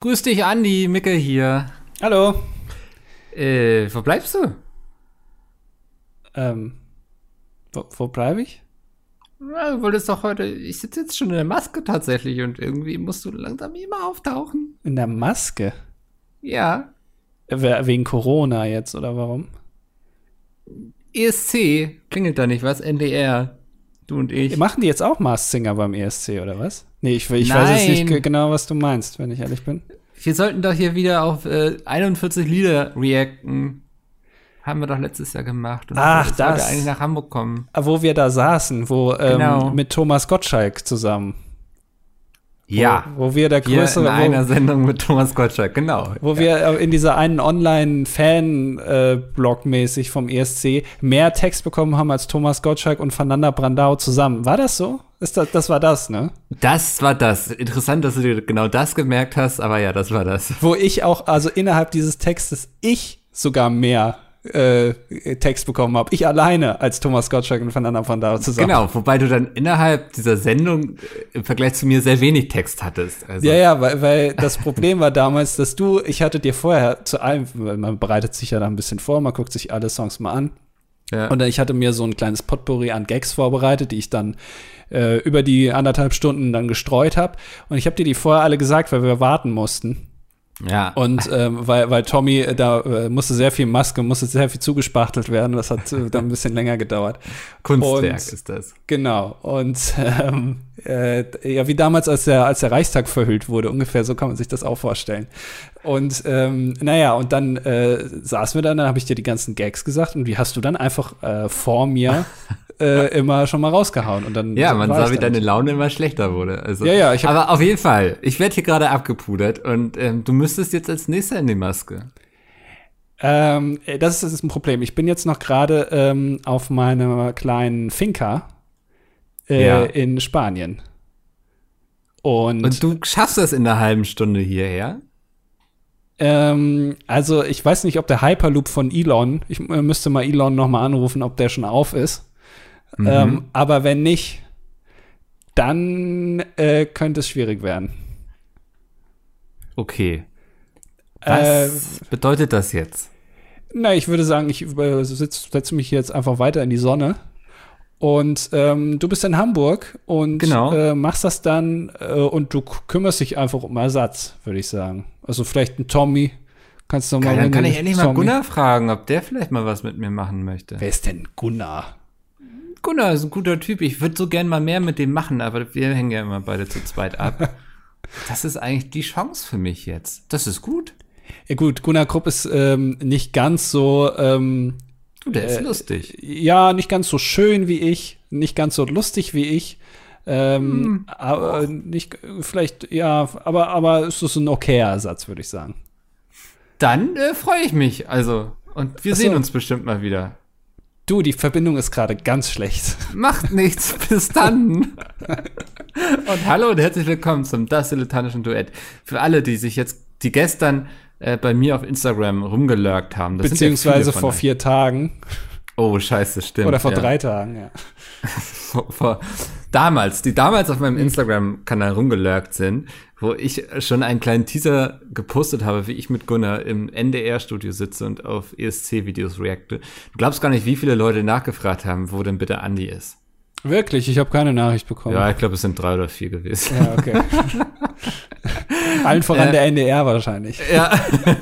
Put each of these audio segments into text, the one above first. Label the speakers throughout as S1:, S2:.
S1: Grüß dich, Andi, Micke hier.
S2: Hallo.
S1: Äh, wo bleibst du?
S2: Ähm, wo, wo bleibe ich?
S1: Ja, du wolltest doch heute. Ich sitze jetzt schon in der Maske tatsächlich und irgendwie musst du langsam immer auftauchen.
S2: In der Maske?
S1: Ja.
S2: We- Wegen Corona jetzt, oder warum?
S1: ESC, klingelt da nicht was? NDR. Du und ich.
S2: Machen die jetzt auch Mars Singer beim ESC, oder was? Nee, ich, ich weiß jetzt nicht genau, was du meinst, wenn ich ehrlich bin.
S1: Wir sollten doch hier wieder auf äh, 41 Lieder reacten. Haben wir doch letztes Jahr gemacht. Und
S2: Ach, das.
S1: eigentlich nach Hamburg kommen.
S2: Ah, Wo wir da saßen, wo ähm,
S1: Genau.
S2: mit Thomas Gottschalk zusammen.
S1: Ja.
S2: Wo, wo wir der größere,
S1: in einer
S2: wo,
S1: Sendung mit Thomas Gottschalk, genau.
S2: wo wir äh, in dieser einen Online-Fan-Blog mäßig vom ESC mehr Text bekommen haben als Thomas Gottschalk und Fernanda Brandau zusammen. War das so? Ist das, das war das, ne?
S1: Das war das. Interessant, dass du dir genau das gemerkt hast, aber ja, das war das.
S2: wo ich auch, also innerhalb dieses Textes, ich sogar mehr äh, Text bekommen habe. Ich alleine als Thomas Gottschalk und Fernanda von da zusammen.
S1: Genau, wobei du dann innerhalb dieser Sendung äh, im Vergleich zu mir sehr wenig Text hattest. Also,
S2: Ja, ja, weil, weil das Problem war damals, dass du, ich hatte dir vorher zu allem, man bereitet sich ja da ein bisschen vor, man guckt sich alle Songs mal an.
S1: ja.
S2: Und ich hatte mir so ein kleines Potpourri an Gags vorbereitet, die ich dann äh, über die anderthalb Stunden dann gestreut habe. Und ich habe dir die vorher alle gesagt, weil wir warten mussten.
S1: Ja.
S2: Und ähm, weil, weil Tommy, äh, da äh, musste sehr viel Maske, musste sehr viel zugespachtelt werden. Das hat äh, dann ein bisschen länger gedauert.
S1: Kunstwerk
S2: und-
S1: ist das.
S2: Genau. Und ähm, äh, ja, wie damals, als der, als der Reichstag verhüllt wurde, ungefähr so kann man sich das auch vorstellen. Und ähm, naja, und dann äh, saßen wir dann, dann habe ich dir die ganzen Gags gesagt und die hast du dann einfach äh, vor mir äh, immer schon mal rausgehauen. Und dann
S1: Ja, man sah, wie deine Laune immer schlechter wurde. Also,
S2: Ja, ja, ich hab-
S1: aber auf jeden Fall, ich werde hier gerade abgepudert und ähm, du müsstest jetzt als nächster in die Maske.
S2: Ähm, äh, das ist ein Problem. Ich bin jetzt noch gerade ähm, auf meiner kleinen Finca äh,
S1: Ja.
S2: in Spanien. Und,
S1: Und du schaffst das in einer halben Stunde hierher?
S2: ähm, also ich weiß nicht, ob der Hyperloop von Elon, ich äh, müsste mal Elon noch mal anrufen, ob der schon auf ist.
S1: Mhm.
S2: Ähm, aber wenn nicht, dann äh, könnte es schwierig werden.
S1: Okay.
S2: Äh,
S1: Was bedeutet das jetzt?
S2: Na, ich würde sagen, ich äh, setze mich jetzt einfach weiter in die Sonne. Und ähm, du bist in Hamburg und
S1: Genau.
S2: äh, machst das dann äh, und du kümmerst dich einfach um Ersatz, würde ich sagen. Also vielleicht ein Tommy. Kannst du mal.
S1: dann
S2: wenn
S1: kann ich endlich mal Gunnar fragen, ob der vielleicht mal was mit mir machen möchte.
S2: Wer ist denn Gunnar?
S1: Gunnar ist ein guter Typ. Ich würde so gern mal mehr mit dem machen, aber wir hängen ja immer beide zu zweit ab. Das ist eigentlich die Chance für mich jetzt. Das ist gut.
S2: Ja gut, Gunnar Krupp ist ähm, nicht ganz so, ähm,
S1: Du, der ist
S2: Äh,
S1: lustig.
S2: ja, nicht ganz so schön wie ich, nicht ganz so lustig wie ich. Ähm,
S1: Hm.
S2: aber nicht, vielleicht, ja, aber, aber es ist ein okayer Ersatz, würde ich sagen.
S1: Dann äh, freue ich mich. Also, und wir
S2: so.
S1: sehen uns bestimmt mal wieder.
S2: Du, die Verbindung ist gerade ganz schlecht.
S1: Macht nichts. Bis dann. und hallo und herzlich willkommen zum Das Dilettantischen Duett. Für alle, die sich jetzt, die gestern äh, bei mir auf Instagram rumgelurkt haben. Das ja
S2: Beziehungsweise
S1: von
S2: vor
S1: euch.
S2: vier Tagen
S1: Oh, scheiße, stimmt.
S2: oder vor
S1: ja.
S2: drei Tagen, ja.
S1: vor, vor damals, die damals auf meinem Instagram-Kanal rumgelurkt sind, wo ich schon einen kleinen Teaser gepostet habe, wie ich mit Gunnar im NDR-Studio sitze und auf ESC-Videos reacte. Du glaubst gar nicht, wie viele Leute nachgefragt haben, wo denn bitte Andi ist.
S2: Wirklich, ich habe keine Nachricht bekommen.
S1: Ja, ich glaube, es sind drei oder vier gewesen.
S2: Ja, okay. Allen voran
S1: Äh,
S2: der NDR wahrscheinlich.
S1: Ja,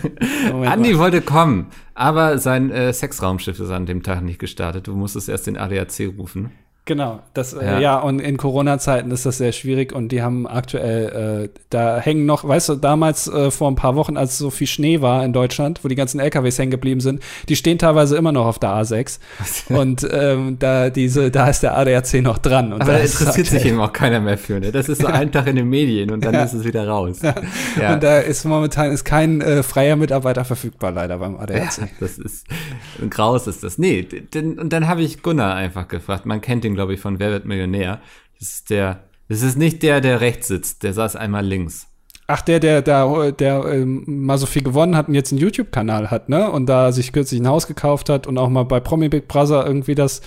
S2: Moment
S1: Andi
S2: mal.
S1: wollte kommen, aber sein äh, Sexraumschiff ist an dem Tag nicht gestartet. Du musstest erst den ADAC rufen.
S2: Genau, das,
S1: Ja.
S2: ja. Äh, ja, und in Corona-Zeiten ist das sehr schwierig und die haben aktuell, äh, da hängen noch, weißt du, damals äh, vor ein paar Wochen, als so viel Schnee war in Deutschland, wo die ganzen LKWs hängen geblieben sind, die stehen teilweise immer noch auf der A6 und ähm, da diese, da ist der ADAC noch dran. Und
S1: Aber
S2: da
S1: interessiert sich eben auch keiner mehr für. Ne? Das ist so ein Tag in den Medien und dann ist es wieder raus. Ja.
S2: Und da ist momentan ist kein äh, freier Mitarbeiter verfügbar, leider beim ADAC.
S1: Ja, das ist Graus ist das. Nee, denn, und dann habe ich Gunnar einfach gefragt. Man kennt ihn, glaube ich, von Wer wird Millionär. Das ist der, das ist nicht der, der rechts sitzt. Der saß einmal links.
S2: Ach, der, der, der, der ähm, mal so viel gewonnen hat und jetzt einen YouTube-Kanal hat, ne? Und da sich kürzlich ein Haus gekauft hat und auch mal bei Promi Big Brother irgendwie das,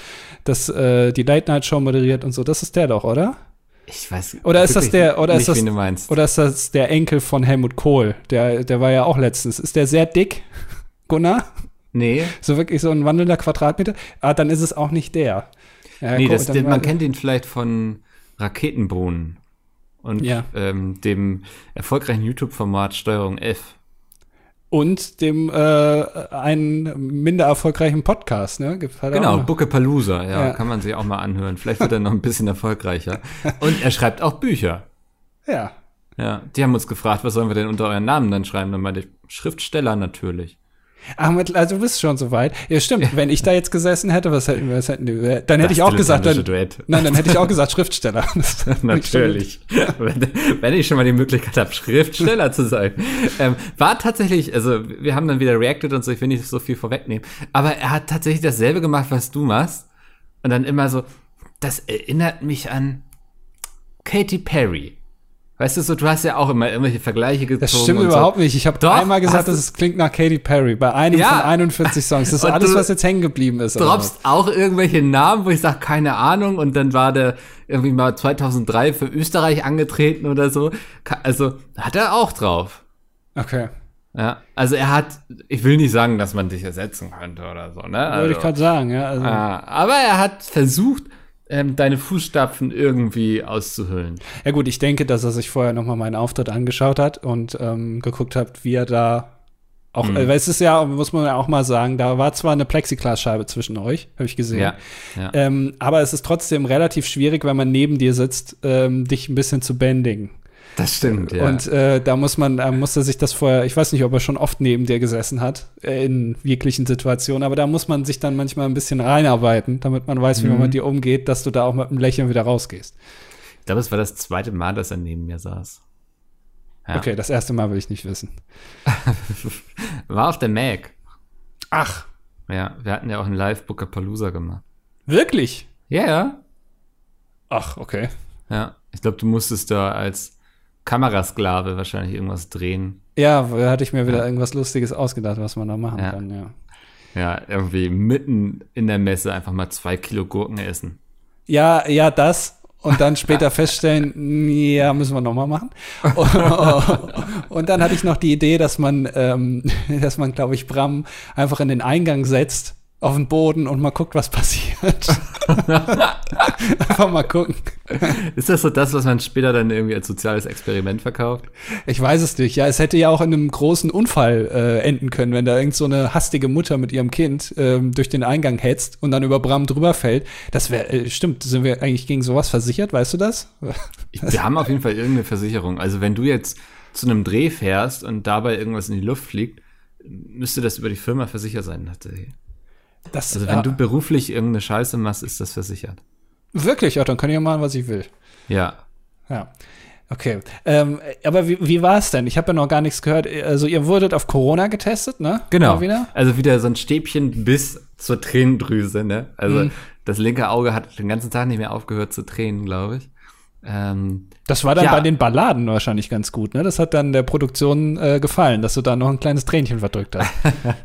S2: das, äh, die Late-Night-Show moderiert und so. Das ist der doch, oder?
S1: Ich weiß
S2: Oder ist das der, oder
S1: nicht,
S2: ist das,
S1: wen du meinst.
S2: oder ist das der Enkel von Helmut Kohl? Der, der war ja auch letztens. Ist der sehr dick, Gunnar?
S1: nee,
S2: So wirklich so ein wandelnder Quadratmeter? Ah, dann ist es auch nicht der. Ja,
S1: nee das, den, man kennt ihn vielleicht von Raketenbrunnen und
S2: Ja.
S1: ähm, dem erfolgreichen YouTube-Format Steuerung F.
S2: Und dem äh, einen minder erfolgreichen Podcast, ne? Auch
S1: Genau,
S2: noch.
S1: Bucke Palooza, ja,
S2: Ja.
S1: kann man sich auch mal anhören. Vielleicht wird er noch ein bisschen erfolgreicher. Und er schreibt auch Bücher.
S2: Ja.
S1: Ja, die haben uns gefragt, was sollen wir denn unter euren Namen dann schreiben? Dann meinte ich, Schriftsteller natürlich.
S2: Ach, also du bist schon so weit. Ja, stimmt. Wenn ich da jetzt gesessen hätte, was hätten wir, was hätten wir, dann hätte
S1: Das
S2: ich auch gesagt, dann,
S1: Duett.
S2: nein, dann hätte ich auch gesagt Schriftsteller.
S1: Natürlich. wenn, wenn ich schon mal die Möglichkeit habe, Schriftsteller zu sein. Ähm, war tatsächlich, also wir haben dann wieder reacted und so, ich will nicht so viel vorwegnehmen. Aber er hat tatsächlich dasselbe gemacht, was du machst. Und dann immer so, das erinnert mich an Katy Perry. Weißt du so, du hast ja auch immer irgendwelche Vergleiche gezogen.
S2: Das stimmt überhaupt nicht. Ich habe einmal gesagt,
S1: du-
S2: dass es klingt nach Katy Perry bei einem
S1: Ja.
S2: von 41 Songs. Das ist alles,
S1: du
S2: was jetzt hängen geblieben ist.
S1: so.
S2: oder
S1: Droppst auch irgendwelche Namen, wo ich sage, keine Ahnung. Und dann war der irgendwie mal 2003 für Österreich angetreten oder so. Also hat er auch drauf.
S2: Okay.
S1: Ja, also er hat, ich will nicht sagen, dass man dich ersetzen könnte oder so, ne?
S2: Würde
S1: Also,
S2: ich gerade sagen, ja. Also,
S1: aber er hat versucht, ähm, deine Fußstapfen irgendwie auszuhöhlen.
S2: Ja gut, ich denke, dass er sich vorher noch mal meinen Auftritt angeschaut hat und ähm, geguckt hat, wie er da auch,
S1: Mhm.
S2: äh, es ist ja, muss man ja auch mal sagen, da war zwar eine Plexiglasscheibe zwischen euch, habe ich gesehen.
S1: Ja, ja.
S2: Ähm, aber es ist trotzdem relativ schwierig, wenn man neben dir sitzt, ähm, dich ein bisschen zu bändigen.
S1: Das stimmt, ja.
S2: Und äh, da muss man, da musste sich das vorher, ich weiß nicht, ob er schon oft neben dir gesessen hat, äh, in wirklichen Situationen, aber da muss man sich dann manchmal ein bisschen reinarbeiten, damit man weiß, wie man
S1: Mhm.
S2: mit dir umgeht, dass du da auch mit einem Lächeln wieder rausgehst.
S1: ich glaube, es war das zweite Mal, dass er neben mir saß. Ja.
S2: Okay, das erste Mal will ich nicht wissen.
S1: War auf der Mac.
S2: Ach,
S1: Ja, wir hatten ja auch einen Live-Booker Palooza gemacht.
S2: wirklich?
S1: Ja, ja.
S2: Ach, okay.
S1: Ja, ich glaube, du musstest da als Kamerasklave wahrscheinlich irgendwas drehen.
S2: Ja, da hatte ich mir wieder
S1: Ja.
S2: irgendwas Lustiges ausgedacht, was man da machen
S1: Ja.
S2: kann, ja.
S1: Ja, irgendwie mitten in der Messe einfach mal zwei Kilo Gurken essen.
S2: Ja, ja, das. Und dann später feststellen, ja, müssen wir nochmal machen. Und dann hatte ich noch die Idee, dass man, ähm, dass man, glaube ich, Bram einfach in den Eingang setzt, auf den Boden und mal guckt, was passiert. einfach mal gucken.
S1: Ist das so das, was man später dann irgendwie als soziales Experiment verkauft?
S2: Ich weiß es nicht. Ja, es hätte ja auch in einem großen Unfall äh, enden können, wenn da irgend so eine hastige Mutter mit ihrem Kind ähm, durch den Eingang hetzt und dann über Bram drüber fällt. Das wäre, äh, stimmt, sind wir eigentlich gegen sowas versichert, weißt du das?
S1: Wir haben auf jeden Fall irgendeine Versicherung. Also wenn du jetzt zu einem Dreh fährst und dabei irgendwas in die Luft fliegt, müsste das über die Firma versichert sein tatsächlich.
S2: Das,
S1: Also wenn
S2: ja,
S1: du beruflich irgendeine Scheiße machst, ist das versichert.
S2: wirklich, ja, dann kann ich ja machen, was ich will.
S1: Ja.
S2: Ja. Okay. Ähm, aber wie, wie war es denn? Ich habe ja noch gar nichts gehört. Also ihr wurdet auf Corona getestet, ne?
S1: Genau.
S2: Wieder?
S1: Also wieder so ein Stäbchen bis zur Tränendrüse, ne? Also
S2: Mhm.
S1: das linke Auge hat den ganzen Tag nicht mehr aufgehört zu tränen, glaube ich. Ähm,
S2: Das war dann
S1: Ja.
S2: bei den Balladen wahrscheinlich ganz gut, ne? Das hat dann der Produktion äh, gefallen, dass du da noch ein kleines Tränchen verdrückt hast.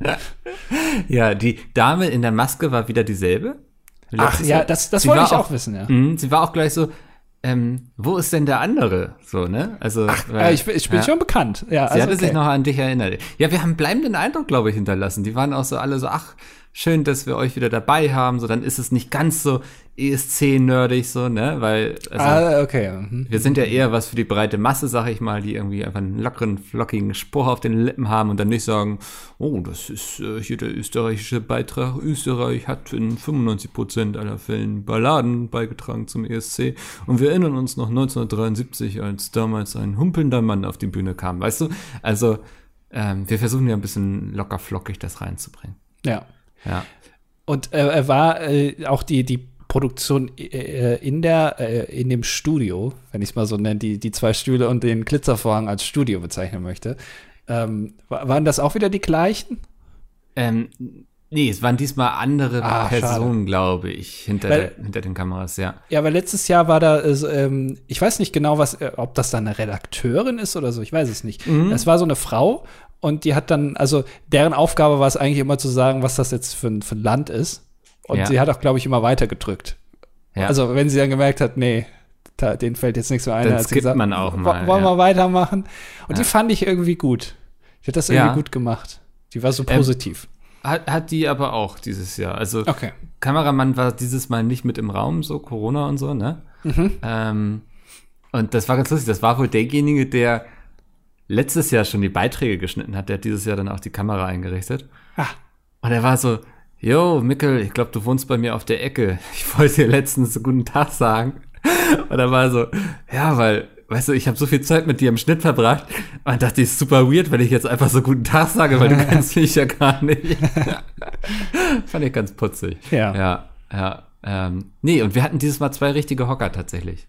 S1: ja, die Dame in der Maske war wieder dieselbe.
S2: Ach ja, das, das wollte ich auch wissen, ja.
S1: Mhm, sie war auch gleich so, ähm, wo ist denn der andere? So, ne? Also,
S2: Ja, ich, ich bin
S1: ja.
S2: schon bekannt. Ja,
S1: Sie
S2: also,
S1: hatte
S2: okay.
S1: sich noch an dich erinnert. Ja, wir haben einen bleibenden Eindruck, glaube ich, hinterlassen. Die waren auch so alle so, ach, schön, dass wir euch wieder dabei haben. So, dann ist es nicht ganz so ESC-nerdig, so, ne? Weil, also,
S2: Ah, okay. Mhm.
S1: wir sind ja eher was für die breite Masse, sag ich mal, die irgendwie einfach einen lockeren, flockigen Spruch auf den Lippen haben und dann nicht sagen, oh, das ist äh, hier der österreichische Beitrag. Österreich hat in 95 Prozent aller Fällen Balladen beigetragen zum ESC. Und wir erinnern uns noch 1973, als damals ein humpelnder Mann auf die Bühne kam. Weißt du? Also, ähm, wir versuchen ja ein bisschen locker flockig das reinzubringen.
S2: Ja.
S1: Ja.
S2: Und äh, er war äh, auch die, die Produktion äh, in der, äh, in dem Studio, wenn ich es mal so nenne, die, die zwei Stühle und den Glitzervorhang als Studio bezeichnen möchte. Ähm, wa- waren das auch wieder die gleichen?
S1: Ähm, nee, es waren diesmal andere
S2: Ah.
S1: Personen, glaube ich, hinter,
S2: Weil-
S1: der, hinter den Kameras, ja.
S2: Ja, weil letztes Jahr war da, äh, ähm, ich weiß nicht genau, was, äh, ob das dann eine Redakteurin ist oder so, ich weiß es nicht.
S1: Mhm.
S2: Es war so eine Frau und die hat dann, also deren Aufgabe war es eigentlich immer zu sagen, was das jetzt für ein, für ein Land ist. Und
S1: Ja.
S2: sie hat auch, glaube ich, immer weiter gedrückt.
S1: ja.
S2: Also wenn sie dann gemerkt hat, nee, da, denen fällt jetzt nichts mehr ein.
S1: Dann
S2: als sie gesagt,
S1: man auch mal,
S2: Wollen
S1: ja.
S2: wir weitermachen? Und die fand ich irgendwie gut. Die hat das irgendwie gut gemacht. Die war so
S1: Ähm,
S2: positiv.
S1: Hat, hat die aber auch dieses Jahr. Also
S2: Okay.
S1: Kameramann war dieses Mal nicht mit im Raum, so Corona und so, ne?
S2: Mhm.
S1: Ähm, und das war ganz lustig. Das war wohl derjenige, der letztes Jahr schon die Beiträge geschnitten hat. Der hat dieses Jahr dann auch die Kamera eingerichtet.
S2: Ah,
S1: Und er war so, yo, Mickel, ich glaube, du wohnst bei mir auf der Ecke. Ich wollte dir letztens guten Tag sagen. Und er war so, ja, weil, weißt du, ich habe so viel Zeit mit dir im Schnitt verbracht. Und dachte, ich ist super weird, wenn ich jetzt einfach so guten Tag sage, weil du kennst mich ja gar nicht. Fand ich ganz putzig.
S2: Ja.
S1: Ja, ja. Ähm, nee, und wir hatten dieses Mal zwei richtige Hocker tatsächlich.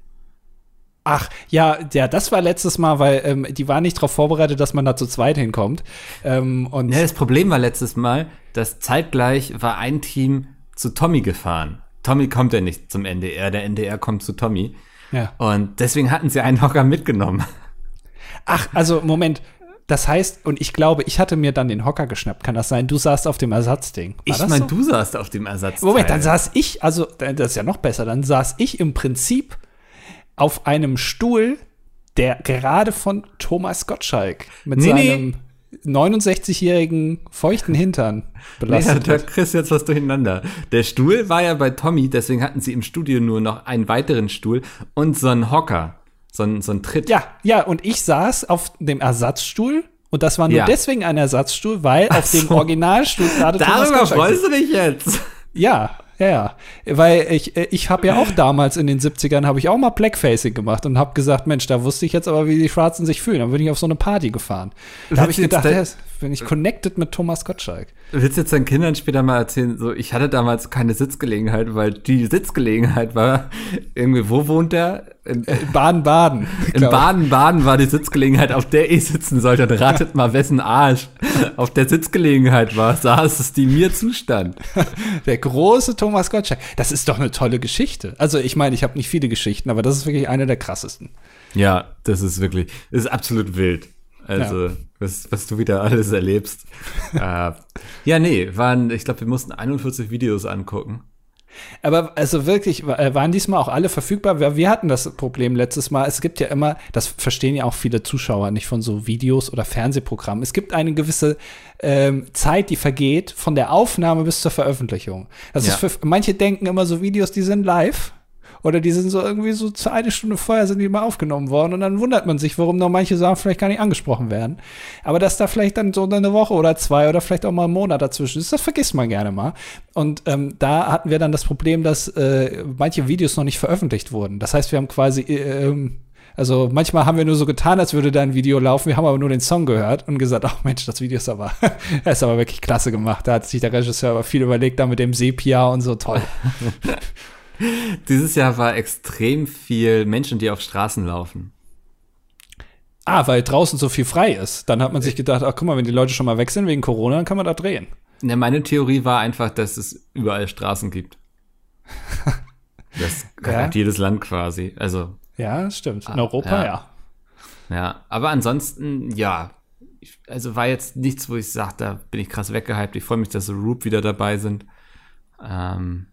S2: Ach, ja, ja, das war letztes Mal, weil ähm, die war nicht darauf vorbereitet, dass man da zu zweit hinkommt. Ähm, und
S1: Ja, das Problem war letztes Mal, dass zeitgleich war ein Team zu Tommy gefahren. Tommy kommt ja nicht zum NDR, der NDR kommt zu Tommy.
S2: ja.
S1: Und deswegen hatten sie einen Hocker mitgenommen.
S2: Ach, also Moment. Das heißt, und ich glaube, ich hatte mir dann den Hocker geschnappt. Kann das sein? Du saßt auf dem Ersatzding. War
S1: Ich meine,
S2: so?
S1: du saßt auf dem Ersatz.
S2: Moment, dann saß ich, also das ist ja noch besser, dann saß ich im Prinzip auf einem Stuhl, der gerade von Thomas Gottschalk mit
S1: Nee, nee.
S2: seinem 69-jährigen feuchten Hintern
S1: Nee,
S2: belastet
S1: da
S2: wird.
S1: kriegst du jetzt was durcheinander. Der Stuhl war ja bei Tommy, deswegen hatten sie im Studio nur noch einen weiteren Stuhl und so einen Hocker. So ein, so ein Tritt.
S2: Ja, ja, und ich saß auf dem Ersatzstuhl und das war nur
S1: Ja.
S2: deswegen ein Ersatzstuhl, weil auf dem
S1: so.
S2: Originalstuhl gerade Thomas
S1: Darüber
S2: Gottschalk
S1: freust du dich jetzt.
S2: Ja, ja, ja. Weil ich, äh, ich habe ja auch damals in den 70ern, habe ich auch mal Blackfacing gemacht und habe gesagt, Mensch, da wusste ich jetzt aber, wie die Schwarzen sich fühlen. Dann bin ich auf so eine Party gefahren. Da habe ich gedacht, jetzt bin ich connected mit Thomas Gottschalk.
S1: Willst du jetzt deinen Kindern später mal erzählen, so, ich hatte damals keine Sitzgelegenheit, weil die Sitzgelegenheit war, irgendwie, wo wohnt der? In,
S2: In Baden-Baden.
S1: in. Baden-Baden war die Sitzgelegenheit, auf der ich sitzen sollte. Und ratet mal, wessen Arsch auf der Sitzgelegenheit war, saß es, die mir zustand.
S2: Der große Thomas Gottschalk. Das ist doch eine tolle Geschichte. Also ich meine, ich habe nicht viele Geschichten, aber das ist wirklich eine der krassesten.
S1: Ja, das ist wirklich, das ist absolut wild. Also, was, was du wieder alles erlebst. äh, ja, nee, waren, ich glaube, wir mussten 41 Videos angucken.
S2: Aber also wirklich, äh, waren diesmal auch alle verfügbar? Wir, wir hatten das Problem letztes Mal. Es gibt ja immer, das verstehen ja auch viele Zuschauer nicht von so Videos oder Fernsehprogrammen. Es gibt eine gewisse ähm, Zeit, die vergeht von der Aufnahme bis zur Veröffentlichung. Das
S1: Ja.
S2: ist für manche denken immer so Videos, die sind live. Oder die sind so irgendwie so zu eine Stunde vorher sind die mal aufgenommen worden und dann wundert man sich, warum noch manche Sachen vielleicht gar nicht angesprochen werden. Aber dass da vielleicht dann so eine Woche oder zwei oder vielleicht auch mal ein Monat dazwischen ist, das vergisst man gerne mal. Und ähm, da hatten wir dann das Problem, dass äh, manche Videos noch nicht veröffentlicht wurden. Das heißt, wir haben quasi, äh, ähm, also manchmal haben wir nur so getan, als würde da ein Video laufen, wir haben aber nur den Song gehört und gesagt, ach Mensch, das Video ist aber, ist aber wirklich klasse gemacht. Da hat sich der Regisseur aber viel überlegt, da mit dem Sepia und so toll.
S1: Dieses Jahr war extrem viel Menschen, die auf Straßen laufen.
S2: Ah, weil draußen so viel frei ist. Dann hat man sich gedacht, ach guck mal, wenn die Leute schon mal weg sind wegen Corona, dann kann man da drehen.
S1: Ja, meine Theorie war einfach, dass es überall Straßen gibt. Das
S2: Ja.
S1: hat jedes Land quasi. Also,
S2: Ja, das stimmt. In
S1: Ah,
S2: Europa,
S1: ja.
S2: ja.
S1: ja. Aber ansonsten, ja. Also war jetzt nichts, wo ich sage, da bin ich krass weggehypt. Ich freue mich, dass so Roop wieder dabei sind. Ähm,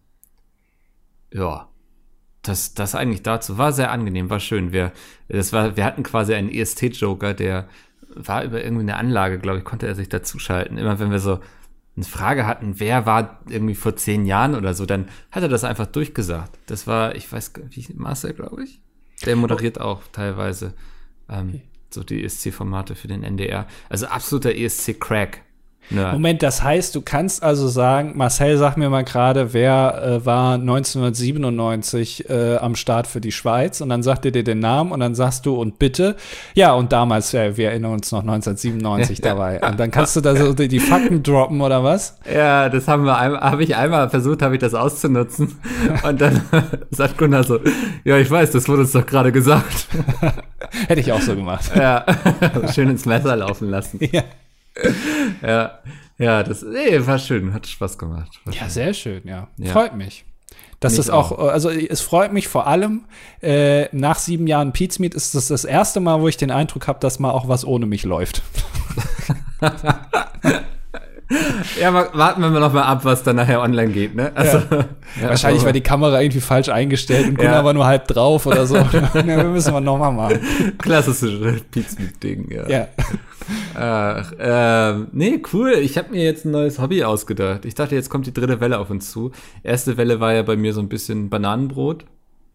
S1: ja. Das, das eigentlich dazu war sehr angenehm, war schön. Wir, das war, wir hatten quasi einen EST-Joker, der war über irgendwie eine Anlage, glaube ich, konnte er sich dazuschalten. Immer wenn wir so eine Frage hatten, wer war irgendwie vor zehn Jahren oder so, dann hat er das einfach durchgesagt. Das war, ich weiß gar nicht, Marcel, glaube ich. Der moderiert auch teilweise ähm, so die ESC-Formate für den NDR. Also absoluter ESC-Crack. Nerd.
S2: Moment, das heißt, du kannst also sagen, Marcel, sag mir mal gerade, wer äh, war 1997 äh, am Start für die Schweiz? Und dann sagt er dir den Namen und dann sagst du und bitte. Ja, und damals, ja, wir erinnern uns noch 1997 dabei. Und dann kannst du da so die, die Fakten droppen oder was?
S1: Ja, das haben wir einmal, habe ich einmal versucht, habe ich das auszunutzen. Und dann sagt Gunnar so, ja, ich weiß, das wurde uns doch gerade gesagt.
S2: Hätte ich auch so gemacht.
S1: Ja, schön ins Messer laufen lassen.
S2: ja.
S1: Ja, ja, das nee, war schön, hat Spaß gemacht. War
S2: ja,
S1: schön.
S2: sehr schön, ja.
S1: Ja.
S2: Freut mich. Das
S1: Mich
S2: ist auch, also es freut mich vor allem, äh, nach sieben Jahren Pete's Meet ist das das erste Mal, wo ich den Eindruck habe, dass mal auch was ohne mich läuft.
S1: ja, warten wir noch mal ab, was dann nachher online geht, ne? Also,
S2: ja. Ja, Wahrscheinlich war die Kamera irgendwie falsch eingestellt und Gunnar ja. war nur halb drauf oder so. ja, wir müssen wir noch mal machen.
S1: Klassische Pizza-Ding, ja. Ja. Ach, äh, nee, cool. Ich habe mir jetzt ein neues Hobby ausgedacht. Ich dachte, jetzt kommt die dritte Welle auf uns zu. Erste Welle war ja bei mir so ein bisschen Bananenbrot.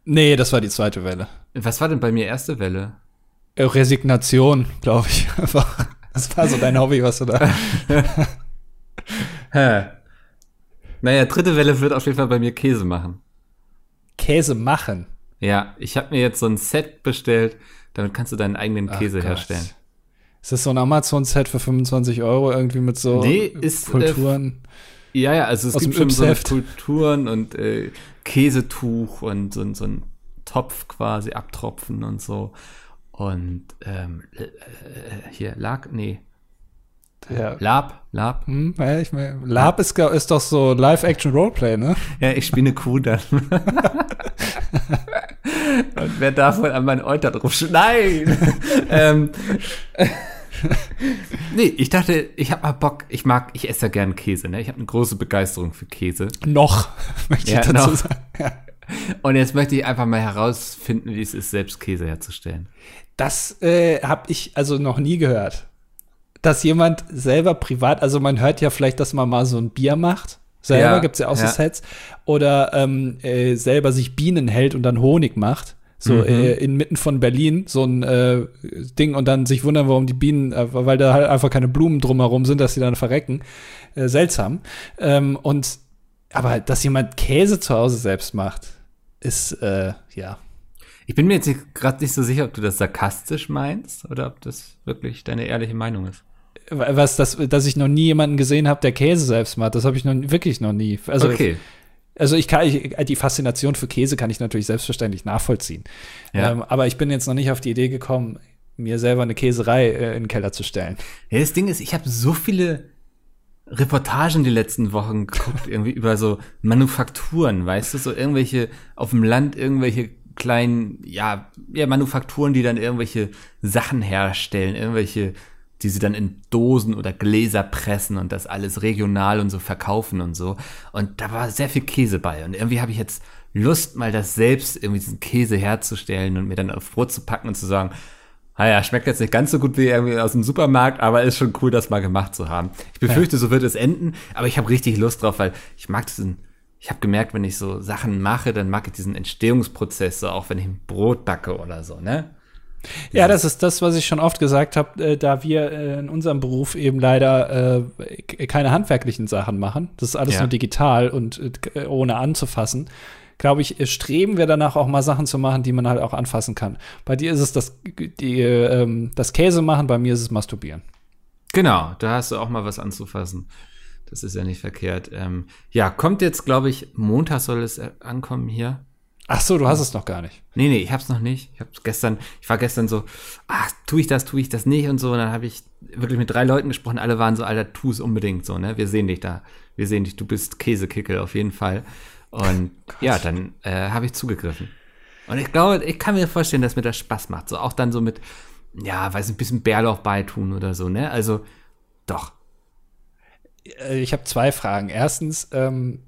S2: Nee, das war die zweite Welle.
S1: Was war denn bei mir erste Welle?
S2: Äh, Resignation, glaube ich. Einfach. Das war so dein Hobby, was du da.
S1: Hä? Naja, dritte Welle wird auf jeden Fall bei mir Käse machen.
S2: Käse machen?
S1: Ja, ich habe mir jetzt so ein Set bestellt, damit kannst du deinen eigenen Käse Ach herstellen.
S2: Ist das so ein Amazon-Set für 25 Euro irgendwie mit so
S1: nee, ist,
S2: äh, Kulturen?
S1: Äh, ja, ja, also es gibt schon so Kulturen und äh, Käsetuch und so, so ein Topf quasi abtropfen und so. Und ähm, äh, hier, Lag, nee, ja. Lab, Lab.
S2: Hm, ja, ich mein, Lab ist, ist doch so Live-Action-Roleplay, ne?
S1: Ja, ich spiele eine Kuh dann. Und wer darf wohl an meinen Euter drauf Nein! ähm, nee, ich dachte, ich habe mal Bock, ich mag, ich esse ja gern Käse, ne? Ich habe eine große Begeisterung für Käse.
S2: Noch,
S1: möchte ja, ich dazu noch. sagen. Ja. Und jetzt möchte ich einfach mal herausfinden, wie es ist, selbst Käse herzustellen.
S2: Das äh, habe ich also noch nie gehört dass jemand selber privat, also man hört ja vielleicht, dass man mal so ein Bier macht. Selber ja, gibt es ja auch ja. so Sets. Oder ähm, äh, selber sich Bienen hält und dann Honig macht. So mhm. äh, inmitten von Berlin, so ein äh, Ding und dann sich wundern, warum die Bienen, äh, weil da halt einfach keine Blumen drumherum sind, dass sie dann verrecken. Äh, seltsam. Ähm, und aber dass jemand Käse zu Hause selbst macht, ist äh, ja.
S1: Ich bin mir jetzt gerade nicht so sicher, ob du das sarkastisch meinst oder ob das wirklich deine ehrliche Meinung ist
S2: was das, dass ich noch nie jemanden gesehen habe, der Käse selbst macht. Das habe ich noch wirklich noch nie. Also, okay. Also ich kann ich, die Faszination für Käse kann ich natürlich selbstverständlich nachvollziehen. Ja. Ähm, aber ich bin jetzt noch nicht auf die Idee gekommen, mir selber eine Käserei äh, in den Keller zu stellen.
S1: Ja, das Ding ist, ich habe so viele Reportagen die letzten Wochen geguckt, irgendwie über so Manufakturen, weißt du, so irgendwelche auf dem Land irgendwelche kleinen, ja, ja, Manufakturen, die dann irgendwelche Sachen herstellen, irgendwelche die sie dann in Dosen oder Gläser pressen und das alles regional und so verkaufen und so. Und da war sehr viel Käse bei. Und irgendwie habe ich jetzt Lust, mal das selbst irgendwie diesen Käse herzustellen und mir dann auf Brot zu packen und zu sagen, naja, schmeckt jetzt nicht ganz so gut wie irgendwie aus dem Supermarkt, aber ist schon cool, das mal gemacht zu haben. Ich befürchte, ja. so wird es enden, aber ich habe richtig Lust drauf, weil ich mag diesen, ich habe gemerkt, wenn ich so Sachen mache, dann mag ich diesen Entstehungsprozess, so auch wenn ich ein Brot backe oder so, ne?
S2: Ja, das ist das, was ich schon oft gesagt habe, äh, da wir äh, in unserem Beruf eben leider äh, keine handwerklichen Sachen machen. Das ist alles ja. nur digital und äh, ohne anzufassen. Glaube ich, streben wir danach auch mal Sachen zu machen, die man halt auch anfassen kann. Bei dir ist es das, die, ähm, das Käse machen, bei mir ist es Masturbieren.
S1: Genau, da hast du auch mal was anzufassen. Das ist ja nicht verkehrt. Ähm, ja, kommt jetzt, glaube ich, Montag soll es äh, ankommen hier.
S2: Ach so, du hast es noch gar nicht.
S1: Nee, nee, ich hab's noch nicht. Ich hab's gestern, ich war gestern so, ach, tu ich das, tu ich das nicht und so. Und dann habe ich wirklich mit drei Leuten gesprochen, alle waren so, Alter, tu es unbedingt so, ne? Wir sehen dich da. Wir sehen dich, du bist Käsekickel auf jeden Fall. Und oh ja, dann äh, habe ich zugegriffen. Und ich glaube, ich kann mir vorstellen, dass mir das Spaß macht. So auch dann so mit, ja, weiß nicht, ein bisschen Bärlauch beitun oder so, ne? Also, doch.
S2: Äh, ich habe zwei Fragen. Erstens, ähm,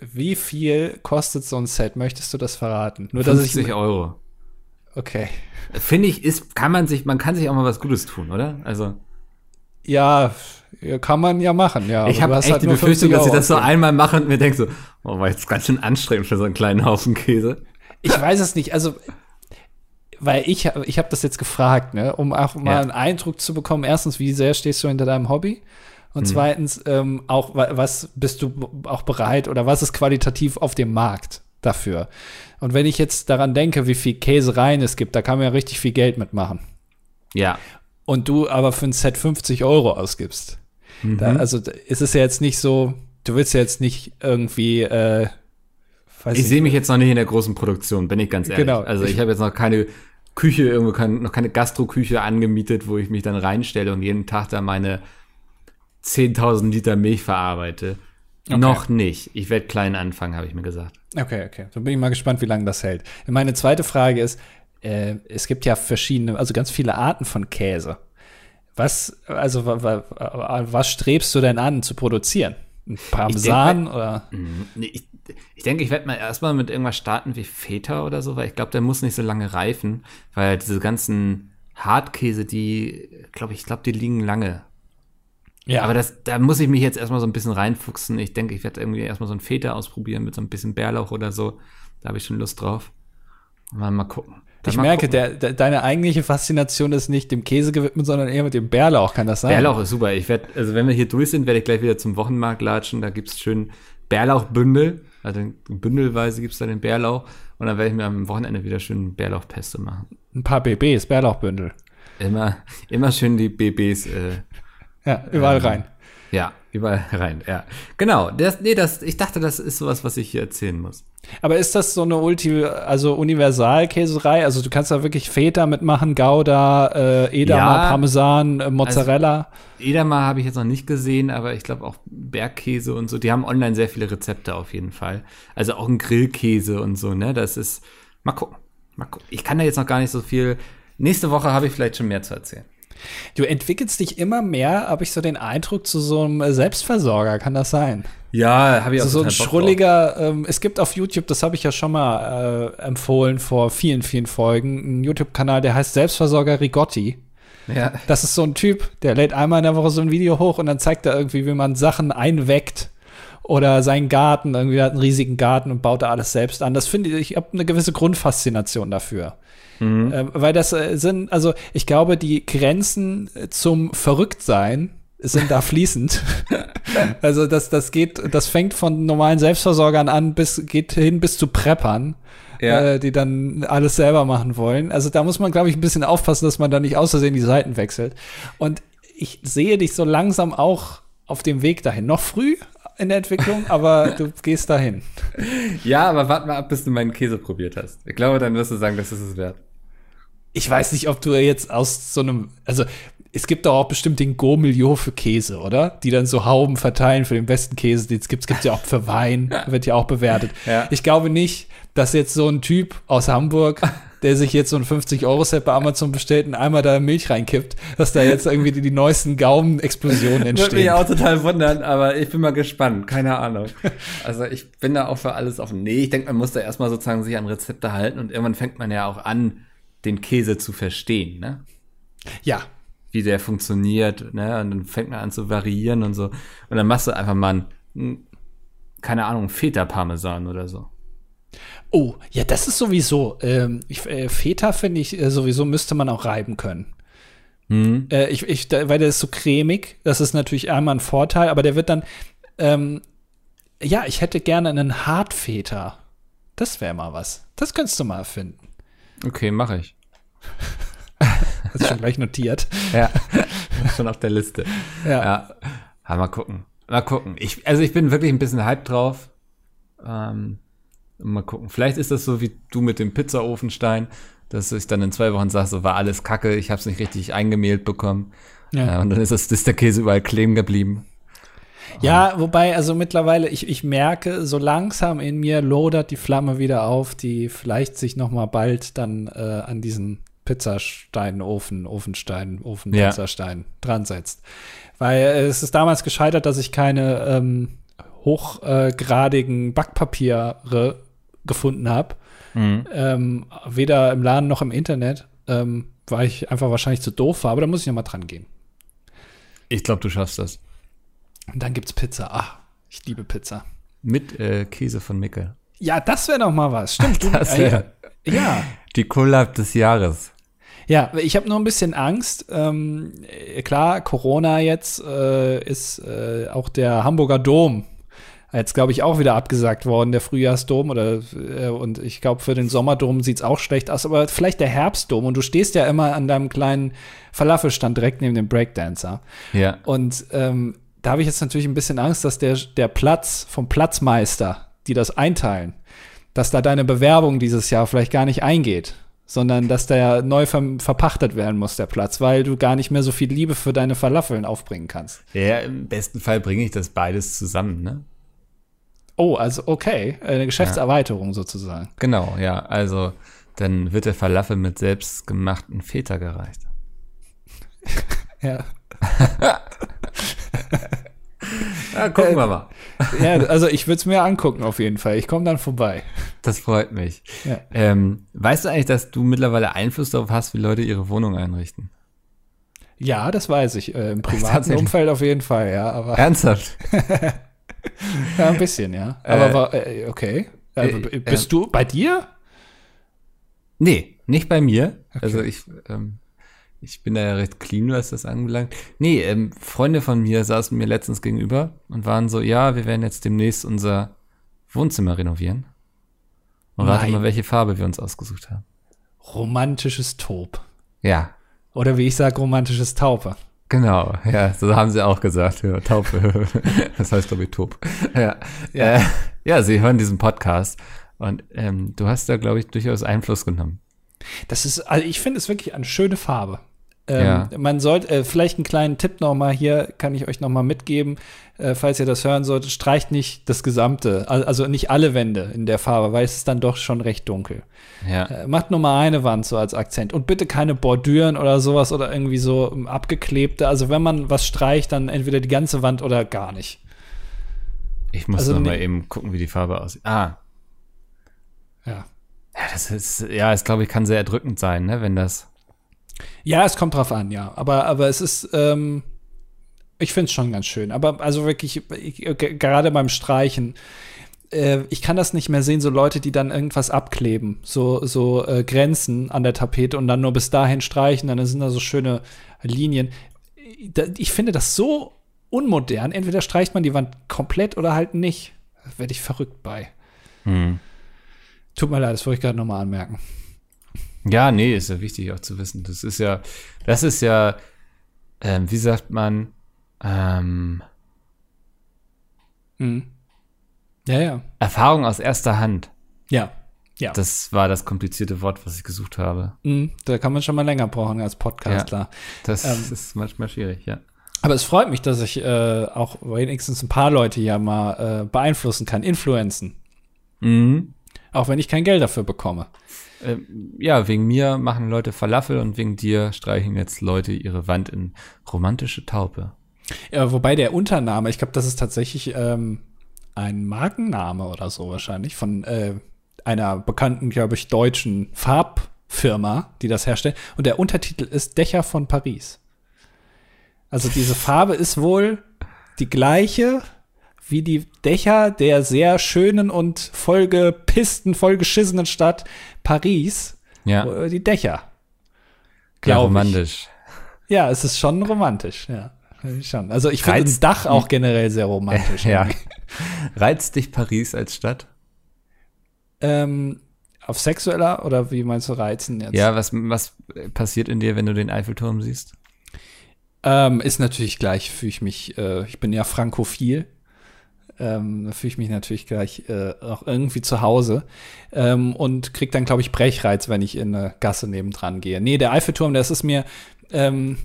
S2: wie viel kostet so ein Set? Möchtest du das verraten?
S1: Nur 50 dass ich, Euro.
S2: Okay.
S1: Finde ich, ist, kann man sich, man kann sich auch mal was Gutes tun, oder? Also.
S2: Ja, kann man ja machen, ja.
S1: Ich habe echt halt die Befürchtung, dass ich das so einmal mache und mir denke so, oh, war jetzt ganz schön anstrengend für so einen kleinen Haufen Käse.
S2: Ich weiß es nicht, also weil ich, ich habe das jetzt gefragt, ne, um auch mal ja. einen Eindruck zu bekommen. Erstens, wie sehr stehst du hinter deinem Hobby? Und hm. zweitens, ähm, auch was bist du auch bereit oder was ist qualitativ auf dem Markt dafür? Und wenn ich jetzt daran denke, wie viel Käsereien es gibt, da kann man ja richtig viel Geld mitmachen.
S1: Ja.
S2: Und du aber für ein Set 50 Euro ausgibst. Mhm. Da, also ist es ja jetzt nicht so, du willst ja jetzt nicht irgendwie äh,
S1: ich sehe mich jetzt noch nicht in der großen Produktion, bin ich ganz ehrlich. Genau. Also ich habe jetzt noch keine Küche, irgendwo kein, noch keine Gastroküche angemietet, wo ich mich dann reinstelle und jeden Tag da meine 10.000 Liter Milch verarbeite. Okay. Noch nicht. Ich werde klein anfangen, habe ich mir gesagt.
S2: Okay, okay. Dann bin ich mal gespannt, wie lange das hält. Meine zweite Frage ist, äh, es gibt ja verschiedene, also ganz viele Arten von Käse. Was, also, was strebst du denn an zu produzieren? Ein Parmesan
S1: ich denk,
S2: oder?
S1: Nee, ich, ich denke, ich werde mal erstmal mit irgendwas starten wie Feta oder so, weil ich glaube, der muss nicht so lange reifen, weil diese ganzen Hartkäse, die, glaube ich, glaube, die liegen lange. Ja. Aber das, da muss ich mich jetzt erstmal so ein bisschen reinfuchsen. Ich denke, ich werde irgendwie erstmal so ein Feta ausprobieren mit so ein bisschen Bärlauch oder so. Da habe ich schon Lust drauf. Mal, mal gucken.
S2: Dann ich merke, der, der, deine eigentliche Faszination ist nicht dem Käse gewidmet, sondern eher mit dem Bärlauch, kann das sein?
S1: Bärlauch ist super. Ich werde, also wenn wir hier durch sind, werde ich gleich wieder zum Wochenmarkt latschen. Da gibt's schön Bärlauchbündel. Also bündelweise gibt's da den Bärlauch. Und dann werde ich mir am Wochenende wieder schön Bärlauchpesto machen.
S2: Ein paar BBs, Bärlauchbündel.
S1: Immer, immer schön die BBs. Äh,
S2: ja, überall ähm, rein.
S1: Ja, überall rein, ja. Genau, das, nee, das, ich dachte, das ist sowas, was ich hier erzählen muss.
S2: Aber ist das so eine Ulti, also Universalkäserei? Also du kannst da wirklich Feta mitmachen, Gouda, äh, Edamer, ja, Parmesan, äh, Mozzarella?
S1: Also, Edamer habe ich jetzt noch nicht gesehen, aber ich glaube auch Bergkäse und so. Die haben online sehr viele Rezepte auf jeden Fall. Also auch ein Grillkäse und so, ne? Das ist, mal gucken, mal gucken. Ich kann da jetzt noch gar nicht so viel. Nächste Woche habe ich vielleicht schon mehr zu erzählen.
S2: Du entwickelst dich immer mehr, habe ich so den Eindruck, zu so einem Selbstversorger. Kann das sein?
S1: Ja, habe ich
S2: also auch so ein schrulliger. Ähm, es gibt auf YouTube, das habe ich ja schon mal äh, empfohlen vor vielen, vielen Folgen, einen YouTube-Kanal, der heißt Selbstversorger Rigotti. Ja. Das ist so ein Typ, der lädt einmal in der Woche so ein Video hoch und dann zeigt er irgendwie, wie man Sachen einweckt oder seinen Garten, irgendwie hat einen riesigen Garten und baut da alles selbst an. Das finde ich, ich habe eine gewisse Grundfaszination dafür. Mhm. Äh, weil das äh, sind, also ich glaube, die Grenzen zum Verrücktsein sind da fließend. also das, das geht, das fängt von normalen Selbstversorgern an, bis geht hin bis zu Preppern. Ja. Äh, die dann alles selber machen wollen. Also da muss man, glaube ich, ein bisschen aufpassen, dass man da nicht aus Versehen die Seiten wechselt. Und ich sehe dich so langsam auch auf dem Weg dahin. Noch früh, in der Entwicklung, aber du gehst dahin.
S1: Ja, aber warte mal ab, bis du meinen Käse probiert hast. Ich glaube, dann wirst du sagen, das ist es wert.
S2: Ich weiß nicht, ob du jetzt aus so einem, also es gibt doch auch bestimmt den Go-Milieu für Käse, oder? Die dann so Hauben verteilen für den besten Käse, den es gibt. Es gibt ja auch für Wein, wird ja auch bewertet. Ja. Ich glaube nicht, dass jetzt so ein Typ aus Hamburg der sich jetzt so ein 50-Euro-Set bei Amazon bestellt und einmal da Milch reinkippt, dass da jetzt irgendwie die, die neuesten Gaumenexplosionen entstehen. Würde
S1: mich auch total wundern, aber ich bin mal gespannt. Keine Ahnung. Also ich bin da auch für alles offen. Nee, ich denke, man muss da erstmal sozusagen sich an Rezepte halten und irgendwann fängt man ja auch an, den Käse zu verstehen, ne?
S2: Ja.
S1: Wie der funktioniert, ne? Und dann fängt man an zu variieren und so. Und dann machst du einfach mal ein, keine Ahnung, Feta-Parmesan oder so.
S2: Oh, ja, das ist sowieso. Ähm, ich, äh, Feta finde ich äh, sowieso müsste man auch reiben können. Mhm. Äh, ich, ich, da, weil der ist so cremig. Das ist natürlich einmal ein Vorteil, aber der wird dann. Ähm, ja, ich hätte gerne einen Hartfeta. Das wäre mal was. Das könntest du mal finden.
S1: Okay, mache ich.
S2: Hast du schon gleich notiert.
S1: ja, schon auf der Liste. Ja. ja. ja. Mal gucken. Mal gucken. Ich, also ich bin wirklich ein bisschen hyped drauf. Ähm, Mal gucken. Vielleicht ist das so wie du mit dem Pizzaofenstein, dass ich dann in zwei Wochen sage, so war alles kacke, ich habe es nicht richtig eingemehlt bekommen. Ja. Äh, und dann ist, das, ist der Käse überall kleben geblieben.
S2: Ja, wobei, also mittlerweile, ich, ich merke, so langsam in mir lodert die Flamme wieder auf, die vielleicht sich noch mal bald dann äh, an diesen Pizzastein, Ofen, Ofenstein, Ofenpizzastein ja. dran setzt. Weil es ist damals gescheitert, dass ich keine ähm, hochgradigen Backpapiere gefunden habe. Mhm. Ähm, weder im Laden noch im Internet, ähm, weil ich einfach wahrscheinlich zu doof war, aber da muss ich noch mal dran gehen.
S1: Ich glaube, du schaffst das.
S2: Und dann gibt's Pizza. Ach, ich liebe Pizza.
S1: Mit äh, Käse von Mickel.
S2: Ja, das wäre doch mal was. Stimmt.
S1: das wär, äh, ja. Die Collab des Jahres.
S2: Ja, ich habe nur ein bisschen Angst. Ähm, klar, Corona jetzt äh, ist äh, auch der Hamburger Dom Jetzt, glaube ich, auch wieder abgesagt worden, der Frühjahrsdom. Oder, äh, und ich glaube, für den Sommerdom sieht es auch schlecht aus. Aber vielleicht der Herbstdom. Und du stehst ja immer an deinem kleinen Falafelstand direkt neben dem Breakdancer. Ja. Und ähm, da habe ich jetzt natürlich ein bisschen Angst, dass der, der Platz vom Platzmeister, die das einteilen, dass da deine Bewerbung dieses Jahr vielleicht gar nicht eingeht sondern dass der neu ver verpachtet werden muss, der Platz, weil du gar nicht mehr so viel Liebe für deine Falafeln aufbringen kannst.
S1: Ja, im besten Fall bringe ich das beides zusammen, ne?
S2: Oh, also okay, eine Geschäftserweiterung ja. sozusagen.
S1: Genau, ja. Also dann wird der Falafel mit selbstgemachten Feta gereicht.
S2: Ja.
S1: ja, gucken wir mal.
S2: ja, also ich würde es mir angucken auf jeden Fall. Ich komme dann vorbei.
S1: Das freut mich.
S2: Ja.
S1: Ähm, weißt du eigentlich, dass du mittlerweile Einfluss darauf hast, wie Leute ihre Wohnung einrichten?
S2: Ja, das weiß ich. Äh, Im privaten? Umfeld auf jeden Fall, ja. Aber
S1: Ernsthaft?
S2: ja, ein bisschen, ja. Aber
S1: Äh,
S2: war, äh, okay. Äh,
S1: äh,
S2: bist du bei dir?
S1: Nee, nicht bei mir. Also ich, ähm, ich bin da ja recht clean, was das anbelangt. Nee, ähm, Freunde von mir saßen mir letztens gegenüber und waren so, ja, wir werden jetzt demnächst unser Wohnzimmer renovieren. Und rate
S2: Nein.
S1: mal, welche Farbe wir uns ausgesucht haben.
S2: Romantisches Taub.
S1: Ja,
S2: Oder wie ich sage, romantisches Taupe.
S1: Genau. Ja, so haben sie auch gesagt. Ja, Taufe. das heißt, glaube ich, Taub. Ja, ja. Äh, ja, sie hören diesen Podcast. Und ähm, du hast da, glaube ich, durchaus Einfluss genommen.
S2: Das ist, also ich finde es wirklich eine schöne Farbe. Ähm,
S1: Ja.
S2: Man sollte, äh, vielleicht einen kleinen Tipp nochmal hier, kann ich euch nochmal mitgeben, äh, falls ihr das hören solltet, streicht nicht das Gesamte, al- also nicht alle Wände in der Farbe, weil es ist dann doch schon recht dunkel.
S1: Ja.
S2: Äh, macht nur mal eine Wand so als Akzent und bitte keine Bordüren oder sowas oder irgendwie so ähm, abgeklebte. Also wenn man was streicht, dann entweder die ganze Wand oder gar nicht.
S1: Ich muss
S2: Also
S1: noch mal eben gucken, wie die Farbe aussieht. Ah,
S2: Ja.
S1: Ja, das ist, ja, es glaube ich, kann sehr erdrückend sein, ne, wenn das.
S2: Ja, es kommt drauf an, ja. Aber, aber es ist, ähm, ich finde es schon ganz schön. Aber also wirklich, ich, gerade beim Streichen, äh, ich kann das nicht mehr sehen, so Leute, die dann irgendwas abkleben, so, so äh, Grenzen an der Tapete und dann nur bis dahin streichen, dann sind da so schöne Linien. Ich finde das so unmodern. Entweder streicht man die Wand komplett oder halt nicht. Werde ich verrückt bei.
S1: Hm.
S2: Tut mir leid, das wollte ich gerade nochmal anmerken.
S1: Ja, nee, ist ja wichtig auch zu wissen. Das ist ja, das ist ja, ähm, wie sagt man, ähm,
S2: Mhm. Ja, ja.
S1: Erfahrung aus erster Hand.
S2: Ja. Ja.
S1: Das war das komplizierte Wort, was ich gesucht habe.
S2: Mhm, da kann man schon mal länger brauchen als Podcast,
S1: Ja. Das
S2: Ähm.
S1: ist manchmal schwierig, ja.
S2: Aber es freut mich, dass ich äh, auch wenigstens ein paar Leute ja mal äh, beeinflussen kann, influenzen.
S1: Mhm.
S2: Auch wenn ich kein Geld dafür bekomme.
S1: Ähm, ja, wegen mir machen Leute Falafel und wegen dir streichen jetzt Leute ihre Wand in romantische Taupe.
S2: Ja, wobei der Untername, ich glaube, das ist tatsächlich ähm, ein Markenname oder so wahrscheinlich von äh, einer bekannten, glaube ich, deutschen Farbfirma, die das herstellt. Und der Untertitel ist Dächer von Paris. Also diese Farbe ist wohl die gleiche wie die Dächer der sehr schönen und vollgepissten, vollgeschissenen Stadt Paris.
S1: Ja,
S2: Äh, Die Dächer.
S1: ja
S2: glaub ich.
S1: romantisch.
S2: Ja, es ist schon romantisch, ja. Schon. Also ich finde das Dach auch generell sehr romantisch.
S1: Ja. Reizt dich Paris als Stadt?
S2: Ähm, auf sexueller oder wie meinst du reizen jetzt?
S1: Ja, was, was passiert in dir, wenn du den Eiffelturm siehst?
S2: Ähm, ist natürlich gleich, fühle ich mich, äh, ich bin ja frankophil. Ähm, da fühle ich mich natürlich gleich äh, auch irgendwie zu Hause ähm, und krieg dann, glaube ich, Brechreiz, wenn ich in eine Gasse nebendran gehe. Nee, der Eiffelturm, das ist mir. Ähm,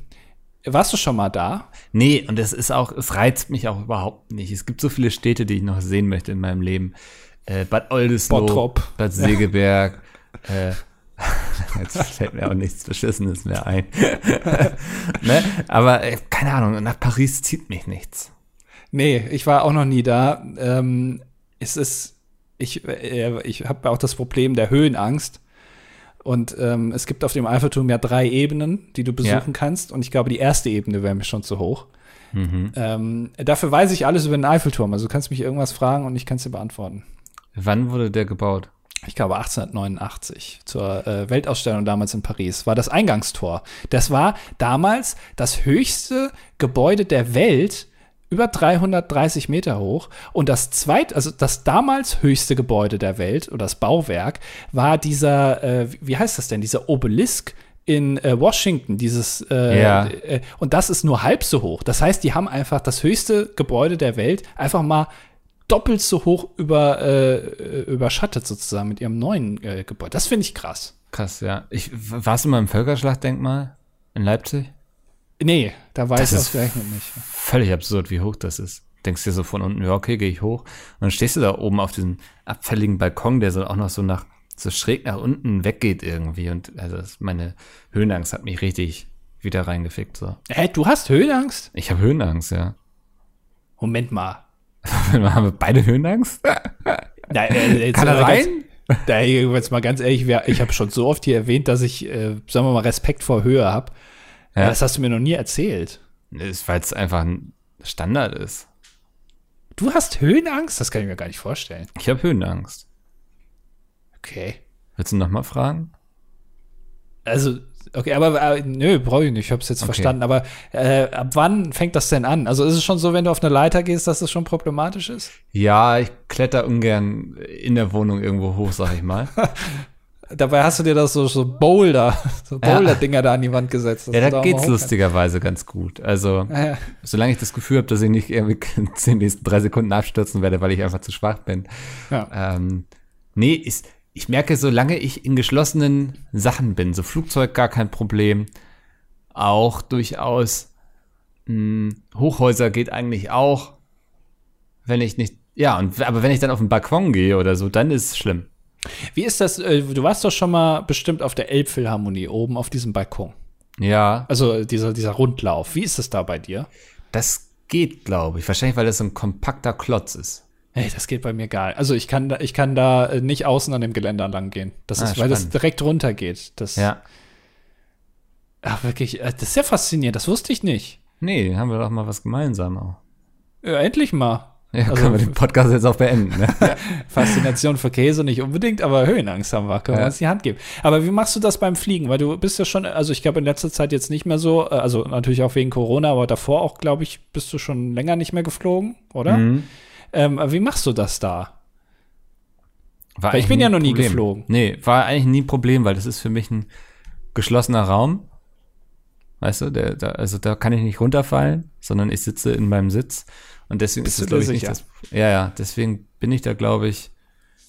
S2: warst du schon mal da?
S1: Nee, und es ist auch, es reizt mich auch überhaupt nicht. Es gibt so viele Städte, die ich noch sehen möchte in meinem Leben. Äh, Bad Oldesloe,
S2: Bottrop.
S1: Bad Segeberg. äh, jetzt fällt mir auch nichts Beschissenes mehr ein. ne? Aber äh, keine Ahnung, nach Paris zieht mich nichts.
S2: Nee, ich war auch noch nie da. Ähm, es ist, ich, äh, ich habe auch das Problem der Höhenangst. Und ähm, es gibt auf dem Eiffelturm ja drei Ebenen, die du besuchen
S1: Ja.
S2: kannst. Und ich glaube, die erste Ebene wäre mir schon zu hoch.
S1: Mhm.
S2: Ähm, dafür weiß ich alles über den Eiffelturm. Also du kannst mich irgendwas fragen und ich kann es dir beantworten.
S1: Wann wurde der gebaut?
S2: Ich glaube 1889 zur äh, Weltausstellung damals in Paris war das Eingangstor. Das war damals das höchste Gebäude der Welt, über 330 Meter hoch. Und das zweit, also das damals höchste Gebäude der Welt oder das Bauwerk war dieser, äh, wie heißt das denn, dieser Obelisk in äh, Washington, dieses äh,
S1: Ja.
S2: äh, und das ist nur halb so hoch. Das heißt, die haben einfach das höchste Gebäude der Welt einfach mal doppelt so hoch über, äh, überschattet sozusagen mit ihrem neuen äh, Gebäude. Das finde ich krass.
S1: Krass, ja. Ich, warst du mal im Völkerschlachtdenkmal in Leipzig?
S2: Nee, da weiß
S1: Das
S2: ausgerechnet nicht.
S1: Völlig absurd, wie hoch das ist. Denkst dir so von unten, ja, okay, gehe ich hoch. Und dann stehst du da oben auf diesem abfälligen Balkon, der so auch noch so nach, so schräg nach unten weggeht irgendwie. Und also das, meine Höhenangst hat mich richtig wieder reingefickt. So.
S2: Hä, du hast Höhenangst?
S1: Ich habe Höhenangst, ja.
S2: Moment mal.
S1: haben wir beide Höhenangst?
S2: Na, äh, jetzt
S1: Kann er?
S2: Ganz, da, jetzt mal ganz ehrlich, ich habe schon so oft hier erwähnt, dass ich, äh, sagen wir mal, Respekt vor Höhe habe.
S1: Ja.
S2: Das hast du mir noch nie erzählt.
S1: Weil es einfach ein Standard ist.
S2: Du hast Höhenangst? Das kann ich mir gar nicht vorstellen.
S1: Ich habe Höhenangst.
S2: Okay.
S1: Willst du noch mal fragen?
S2: Also, okay, aber äh, nö, brauche ich nicht, ich habe es jetzt
S1: Okay.
S2: verstanden. Aber äh, ab wann fängt das denn an? Also ist es schon so, wenn du auf eine Leiter gehst, dass es schon problematisch ist?
S1: Ja, ich kletter ungern in der Wohnung irgendwo hoch, sag ich mal.
S2: Dabei hast du dir das so, so Boulder, so
S1: Ja.
S2: Boulder-Dinger da an die Wand gesetzt.
S1: ja, da geht's lustigerweise ganz gut. Also.
S2: Ja, ja.
S1: solange ich das Gefühl habe, dass ich nicht irgendwie in den nächsten drei Sekunden abstürzen werde, weil ich einfach zu schwach bin.
S2: Ja.
S1: Ähm, nee, ist, ich merke, solange ich in geschlossenen Sachen bin, so Flugzeug gar kein Problem, auch durchaus mh, Hochhäuser geht eigentlich auch, wenn ich nicht, ja, und, aber wenn ich dann auf den Balkon gehe oder so, dann ist es schlimm.
S2: Wie ist das? Äh, du warst doch schon mal bestimmt auf der Elbphilharmonie oben auf diesem Balkon.
S1: Ja,
S2: Also dieser, dieser Rundlauf. Wie ist das da bei dir?
S1: das geht, glaube ich. Wahrscheinlich, weil das so ein kompakter Klotz ist.
S2: Hey, das geht bei mir gar nicht. Also ich kann da, ich kann da äh, nicht außen an dem Geländer lang gehen. Das
S1: Ah,
S2: ist, weil das
S1: spannend.
S2: direkt runter geht. Das,
S1: Ja.
S2: Ach, wirklich, äh, das ist ja faszinierend. Das wusste ich nicht.
S1: Nee, haben wir doch mal was gemeinsam auch.
S2: Ja, endlich mal.
S1: Ja,
S2: Also-
S1: können wir den Podcast jetzt auch beenden. Ne?
S2: Faszination für Käse nicht unbedingt, aber Höhenangst haben wir. Können wir
S1: Ja.
S2: uns die Hand geben. Aber wie machst du das beim Fliegen? Weil du bist ja schon, also ich glaube in letzter Zeit jetzt nicht mehr so, äh, also natürlich auch wegen Corona, aber davor auch, glaube ich, bist du schon länger nicht mehr geflogen, oder?
S1: Mhm.
S2: Ähm, wie machst du das da?
S1: War
S2: Weil ich bin ja noch nie
S1: Problem.
S2: geflogen.
S1: Nee, war eigentlich nie ein Problem, weil das ist für mich ein geschlossener Raum. Weißt du, der, da, also da kann ich nicht runterfallen, sondern ich sitze in meinem Sitz. Und deswegen
S2: Bist
S1: ist es, glaube ich, nicht das. Ja, ja, deswegen bin ich da, glaube ich,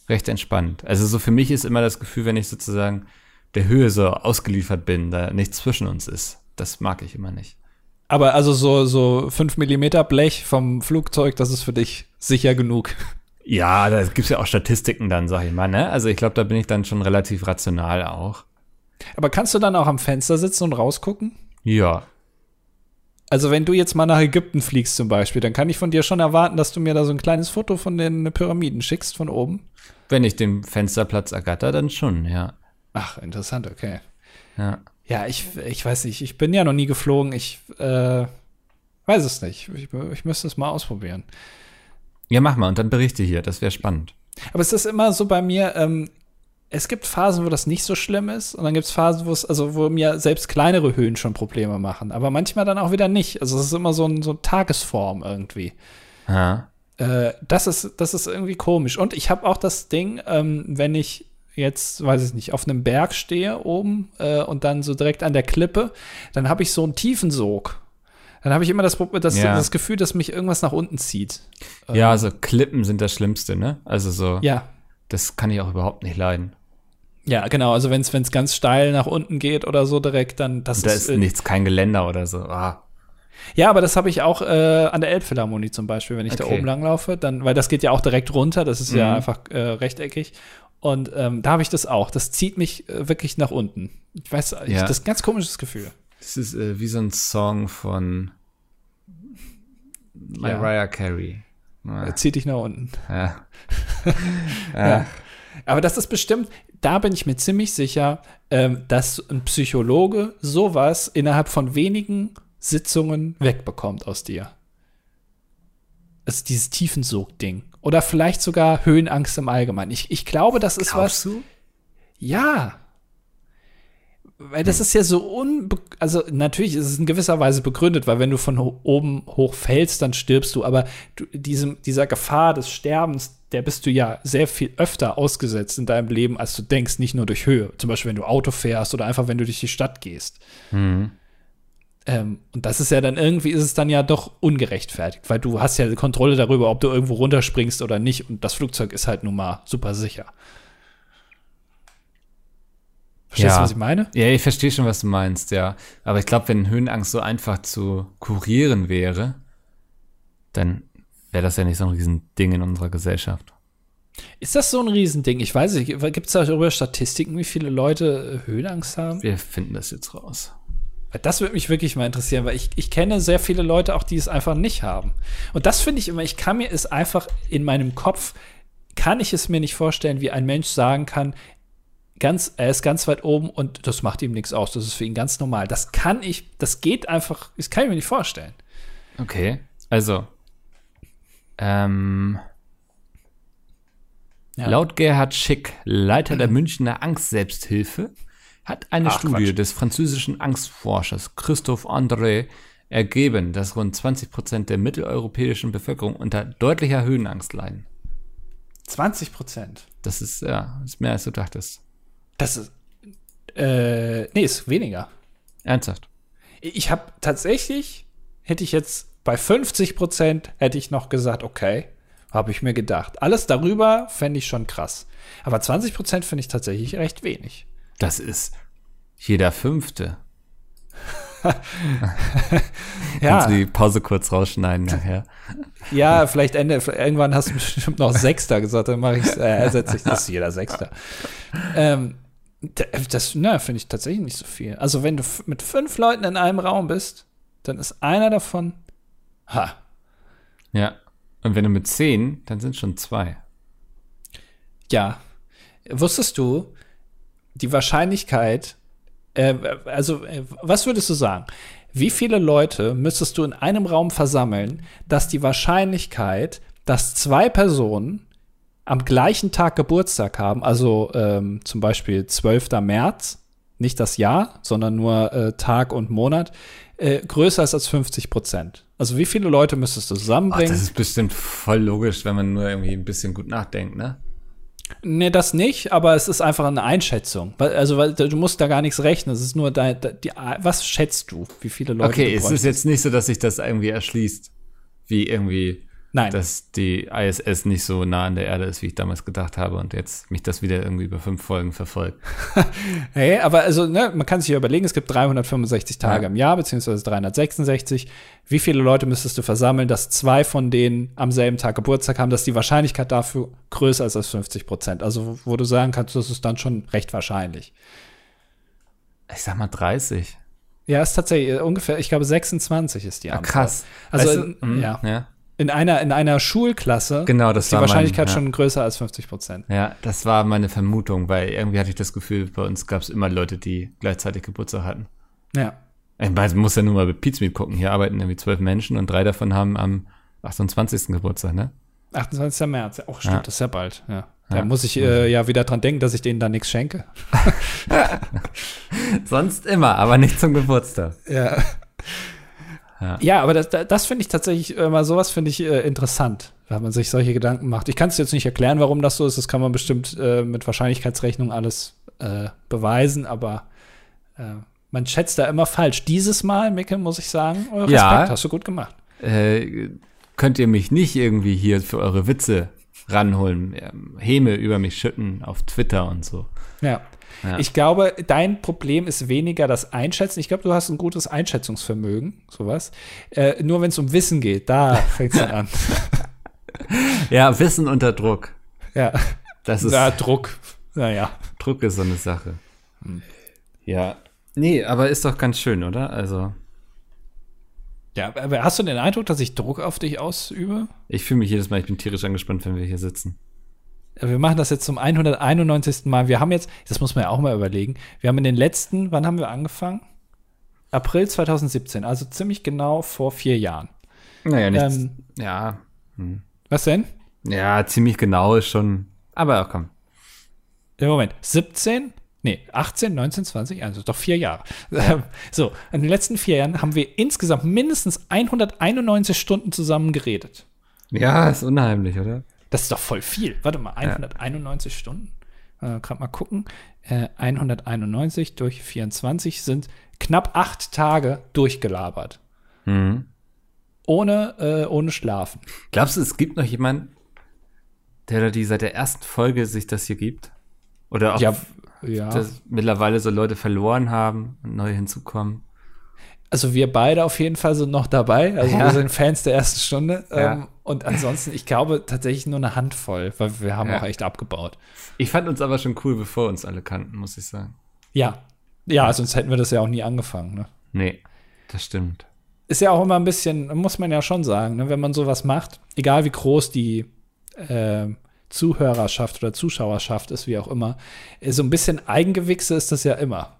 S1: recht entspannt. Also so für mich ist immer das Gefühl, wenn ich sozusagen der Höhe so ausgeliefert bin, da nichts zwischen uns ist. Das mag ich immer nicht.
S2: Aber also so, so 5 Millimeter Blech vom Flugzeug, das ist für dich sicher genug.
S1: Ja, da gibt's ja auch Statistiken dann, sag ich mal, ne? Also ich glaube, da bin ich dann schon relativ rational auch.
S2: Aber kannst du dann auch am Fenster sitzen und rausgucken?
S1: Ja.
S2: Also wenn du jetzt mal nach Ägypten fliegst zum Beispiel, dann kann ich von dir schon erwarten, dass du mir da so ein kleines Foto von den Pyramiden schickst von oben.
S1: Wenn ich den Fensterplatz ergatter, dann schon, ja.
S2: Ach, interessant, okay.
S1: Ja.
S2: Ja, ich, ich weiß nicht, ich bin ja noch nie geflogen. Ich äh, weiß es nicht. Ich, ich müsste es mal ausprobieren.
S1: Ja, mach mal und dann berichte hier, das wäre spannend.
S2: Aber es ist immer so bei mir, ähm, es gibt Phasen, wo das nicht so schlimm ist, und dann gibt es Phasen, wo es, also wo mir selbst kleinere Höhen schon Probleme machen. Aber manchmal dann auch wieder nicht. Also es ist immer so, ein, so eine Tagesform irgendwie.
S1: Ja.
S2: Äh, das, ist, das ist irgendwie komisch. Und ich habe auch das Ding, ähm, wenn ich jetzt, weiß ich nicht, auf einem Berg stehe oben äh, und dann so direkt an der Klippe, dann habe ich so einen Tiefensog. Dann habe ich immer das, das,
S1: Ja.
S2: das Gefühl, dass mich irgendwas nach unten zieht.
S1: Ja, also Klippen sind das Schlimmste, ne? Also so,
S2: Ja,
S1: das kann ich auch überhaupt nicht leiden.
S2: Ja, genau. Also wenn es ganz steil nach unten geht oder so direkt, dann das
S1: Und da
S2: ist,
S1: ist
S2: äh,
S1: nichts, kein Geländer oder so. Ah.
S2: Ja, aber das habe ich auch äh, an der Elbphilharmonie zum Beispiel, wenn ich da
S1: Okay.
S2: oben langlaufe, dann, weil das geht ja auch direkt runter, das ist ja
S1: Mhm.
S2: einfach äh, rechteckig. Und ähm, da habe ich das auch. Das zieht mich äh, wirklich nach unten. Ich weiß, ich,
S1: Ja.
S2: das ist ein ganz komisches Gefühl.
S1: Das ist äh, wie so ein Song von
S2: Ja.
S1: Mariah Carey.
S2: Er
S1: Ja.
S2: zieht dich nach unten.
S1: Ja.
S2: Ja. Aber das ist bestimmt, da bin ich mir ziemlich sicher, ähm, dass ein Psychologe sowas innerhalb von wenigen Sitzungen wegbekommt aus dir. Also dieses Tiefensog-Ding. Oder vielleicht sogar Höhenangst im Allgemeinen. Ich, ich glaube, das ist was.
S1: Glaubst du?
S2: Ja. Weil das ist ja so unbe also natürlich ist es in gewisser Weise begründet, weil wenn du von ho oben hoch fällst, dann stirbst du, aber du, diesem, dieser Gefahr des Sterbens, der bist du ja sehr viel öfter ausgesetzt in deinem Leben, als du denkst, nicht nur durch Höhe. Zum Beispiel, wenn du Auto fährst oder einfach, wenn du durch die Stadt gehst.
S1: Mhm.
S2: Ähm, und das ist ja dann irgendwie, ist es dann ja doch ungerechtfertigt, weil du hast ja die Kontrolle darüber, ob du irgendwo runterspringst oder nicht und das Flugzeug ist halt nun mal super sicher. Verstehst
S1: Ja.
S2: du, was ich meine?
S1: Ja, ich verstehe schon, was du meinst, ja. Aber ich glaube, wenn Höhenangst so einfach zu kurieren wäre, dann wäre das ja nicht so ein Riesending in unserer Gesellschaft.
S2: Ist das so ein Riesending? Ich weiß nicht. Gibt es darüber Statistiken, wie viele Leute äh, Höhenangst haben?
S1: Wir finden das jetzt raus.
S2: Das würde mich wirklich mal interessieren, weil ich, ich kenne sehr viele Leute auch, die es einfach nicht haben. Und das finde ich immer, ich kann mir es einfach in meinem Kopf, kann ich es mir nicht vorstellen, wie ein Mensch sagen kann, ganz, er ist ganz weit oben und das macht ihm nichts aus. Das ist für ihn ganz normal. Das kann ich, das geht einfach, das kann ich mir nicht vorstellen.
S1: Okay, also ähm, ja. laut Gerhard Schick, Leiter der Münchner Angst-Selbsthilfe, hat eine Ach, Studie Quatsch. des französischen Angstforschers Christophe André ergeben, dass rund 20 Prozent der mitteleuropäischen Bevölkerung unter deutlicher Höhenangst leiden.
S2: 20 Prozent?
S1: Das ist, ja, ist mehr als du dachtest.
S2: Das ist, äh, nee, ist weniger.
S1: Ernsthaft?
S2: Ich habe tatsächlich, hätte ich jetzt bei 50 Prozent, hätte ich noch gesagt, okay, habe ich mir gedacht. Alles darüber fände ich schon krass. Aber 20 Prozent finde ich tatsächlich recht wenig.
S1: Das ist jeder Fünfte. ja. Kannst du die Pause kurz rausschneiden nachher?
S2: Ja, vielleicht Ende, irgendwann hast du bestimmt noch Sechster gesagt, dann mache ich äh, ersetze ich das jeder Sechster. Ähm, das finde ich tatsächlich nicht so viel. Also, wenn du mit fünf Leuten in einem Raum bist, dann ist einer davon. Ha.
S1: Ja. Und wenn du mit zehn, dann sind schon zwei.
S2: Ja. Wusstest du, die Wahrscheinlichkeit, äh, also äh, was würdest du sagen? Wie viele Leute müsstest du in einem Raum versammeln, dass die Wahrscheinlichkeit, dass zwei Personen am gleichen Tag Geburtstag haben, also ähm, zum Beispiel 12. März, nicht das Jahr, sondern nur äh, Tag und Monat, äh, größer ist als 50 Prozent. Also wie viele Leute müsstest du zusammenbringen? Ach,
S1: das ist bestimmt voll logisch, wenn man nur irgendwie ein bisschen gut nachdenkt, ne?
S2: Nee, das nicht, aber es ist einfach eine Einschätzung. Also, weil du musst da gar nichts rechnen. Es ist nur dein, die, was schätzt du, wie viele Leute
S1: Okay, es ist jetzt nicht so, dass sich das irgendwie erschließt, wie irgendwie
S2: Nein.
S1: dass die ISS nicht so nah an der Erde ist, wie ich damals gedacht habe und jetzt mich das wieder irgendwie über fünf Folgen verfolgt.
S2: hey, aber also, ne, man kann sich ja überlegen, es gibt 365 Tage ja. im Jahr, beziehungsweise 366. Wie viele Leute müsstest du versammeln, dass zwei von denen am selben Tag Geburtstag haben, dass die Wahrscheinlichkeit dafür größer ist als 50 Prozent? Also, wo du sagen kannst, das ist dann schon recht wahrscheinlich.
S1: Ich sag mal 30.
S2: Ja, ist tatsächlich ungefähr, ich glaube 26 ist die
S1: Antwort. Ah, krass.
S2: Also, weißt du, hm, ja. ja in einer, in einer Schulklasse
S1: genau, das
S2: ist die Wahrscheinlichkeit mein, ja. schon größer als 50 Prozent.
S1: Ja, das war meine Vermutung, weil irgendwie hatte ich das Gefühl, bei uns gab es immer Leute, die gleichzeitig Geburtstag hatten.
S2: Ja.
S1: Ich meine, muss ja nur mal bei Pizmeet gucken. Hier arbeiten irgendwie zwölf Menschen und drei davon haben am 28. Geburtstag, ne?
S2: 28. März, auch stimmt, ja. das ist ja bald, ja. Da ja. muss ich äh, ja wieder dran denken, dass ich denen da nichts schenke.
S1: Sonst immer, aber nicht zum Geburtstag.
S2: Ja. Ja, ja aber das, das finde ich tatsächlich immer sowas finde ich äh, interessant, wenn man sich solche Gedanken macht. Ich kann es jetzt nicht erklären, warum das so ist. Das kann man bestimmt äh, mit Wahrscheinlichkeitsrechnung alles äh, beweisen, aber äh, man schätzt da immer falsch. Dieses Mal, Micke, muss ich sagen,
S1: Respekt, ja,
S2: hast du gut gemacht.
S1: Äh, könnt ihr mich nicht irgendwie hier für eure Witze ranholen, ähm, Häme über mich schütten auf Twitter und so.
S2: Ja. Ja. Ich glaube, dein Problem ist weniger das Einschätzen. Ich glaube, du hast ein gutes Einschätzungsvermögen, sowas. Äh, nur wenn es um Wissen geht, da fängt es an.
S1: ja, Wissen unter Druck.
S2: Ja.
S1: Das ist.
S2: Ja, Druck. Naja.
S1: Druck ist so eine Sache. Hm. Ja. Nee, aber ist doch ganz schön, oder? Also.
S2: Ja, aber hast du den Eindruck, dass ich Druck auf dich ausübe?
S1: Ich fühle mich jedes Mal, ich bin tierisch angespannt, wenn wir hier sitzen
S2: wir machen das jetzt zum 191. Mal. Wir haben jetzt, das muss man ja auch mal überlegen, wir haben in den letzten, wann haben wir angefangen? April 2017, also ziemlich genau vor vier Jahren.
S1: Naja, nichts. Ähm, ja. Hm.
S2: Was denn?
S1: Ja, ziemlich genau ist schon. Aber komm.
S2: Im Moment. 17? Nee, 18, 19, 20, also doch vier Jahre. Ja. So, in den letzten vier Jahren haben wir insgesamt mindestens 191 Stunden zusammen geredet.
S1: Ja, ist unheimlich, oder?
S2: Das ist doch voll viel. Warte mal, 191 ja. Stunden. Äh, Gerade mal gucken. Äh, 191 durch 24 sind knapp acht Tage durchgelabert.
S1: Mhm.
S2: Ohne, äh, ohne Schlafen.
S1: Glaubst du, es gibt noch jemanden, der die seit der ersten Folge sich das hier gibt? Oder auch
S2: ja, ja.
S1: mittlerweile so Leute verloren haben und neu hinzukommen?
S2: Also wir beide auf jeden Fall sind noch dabei. Also ja. wir sind Fans der ersten Stunde.
S1: Ja.
S2: Ähm, und ansonsten, ich glaube tatsächlich nur eine Handvoll, weil wir haben ja. auch echt abgebaut.
S1: Ich fand uns aber schon cool, bevor uns alle kannten, muss ich sagen.
S2: Ja. Ja, sonst hätten wir das ja auch nie angefangen, ne?
S1: Nee, das stimmt.
S2: Ist ja auch immer ein bisschen, muss man ja schon sagen, ne, wenn man sowas macht, egal wie groß die äh, Zuhörerschaft oder Zuschauerschaft ist, wie auch immer, so ein bisschen Eigengewichse ist das ja immer.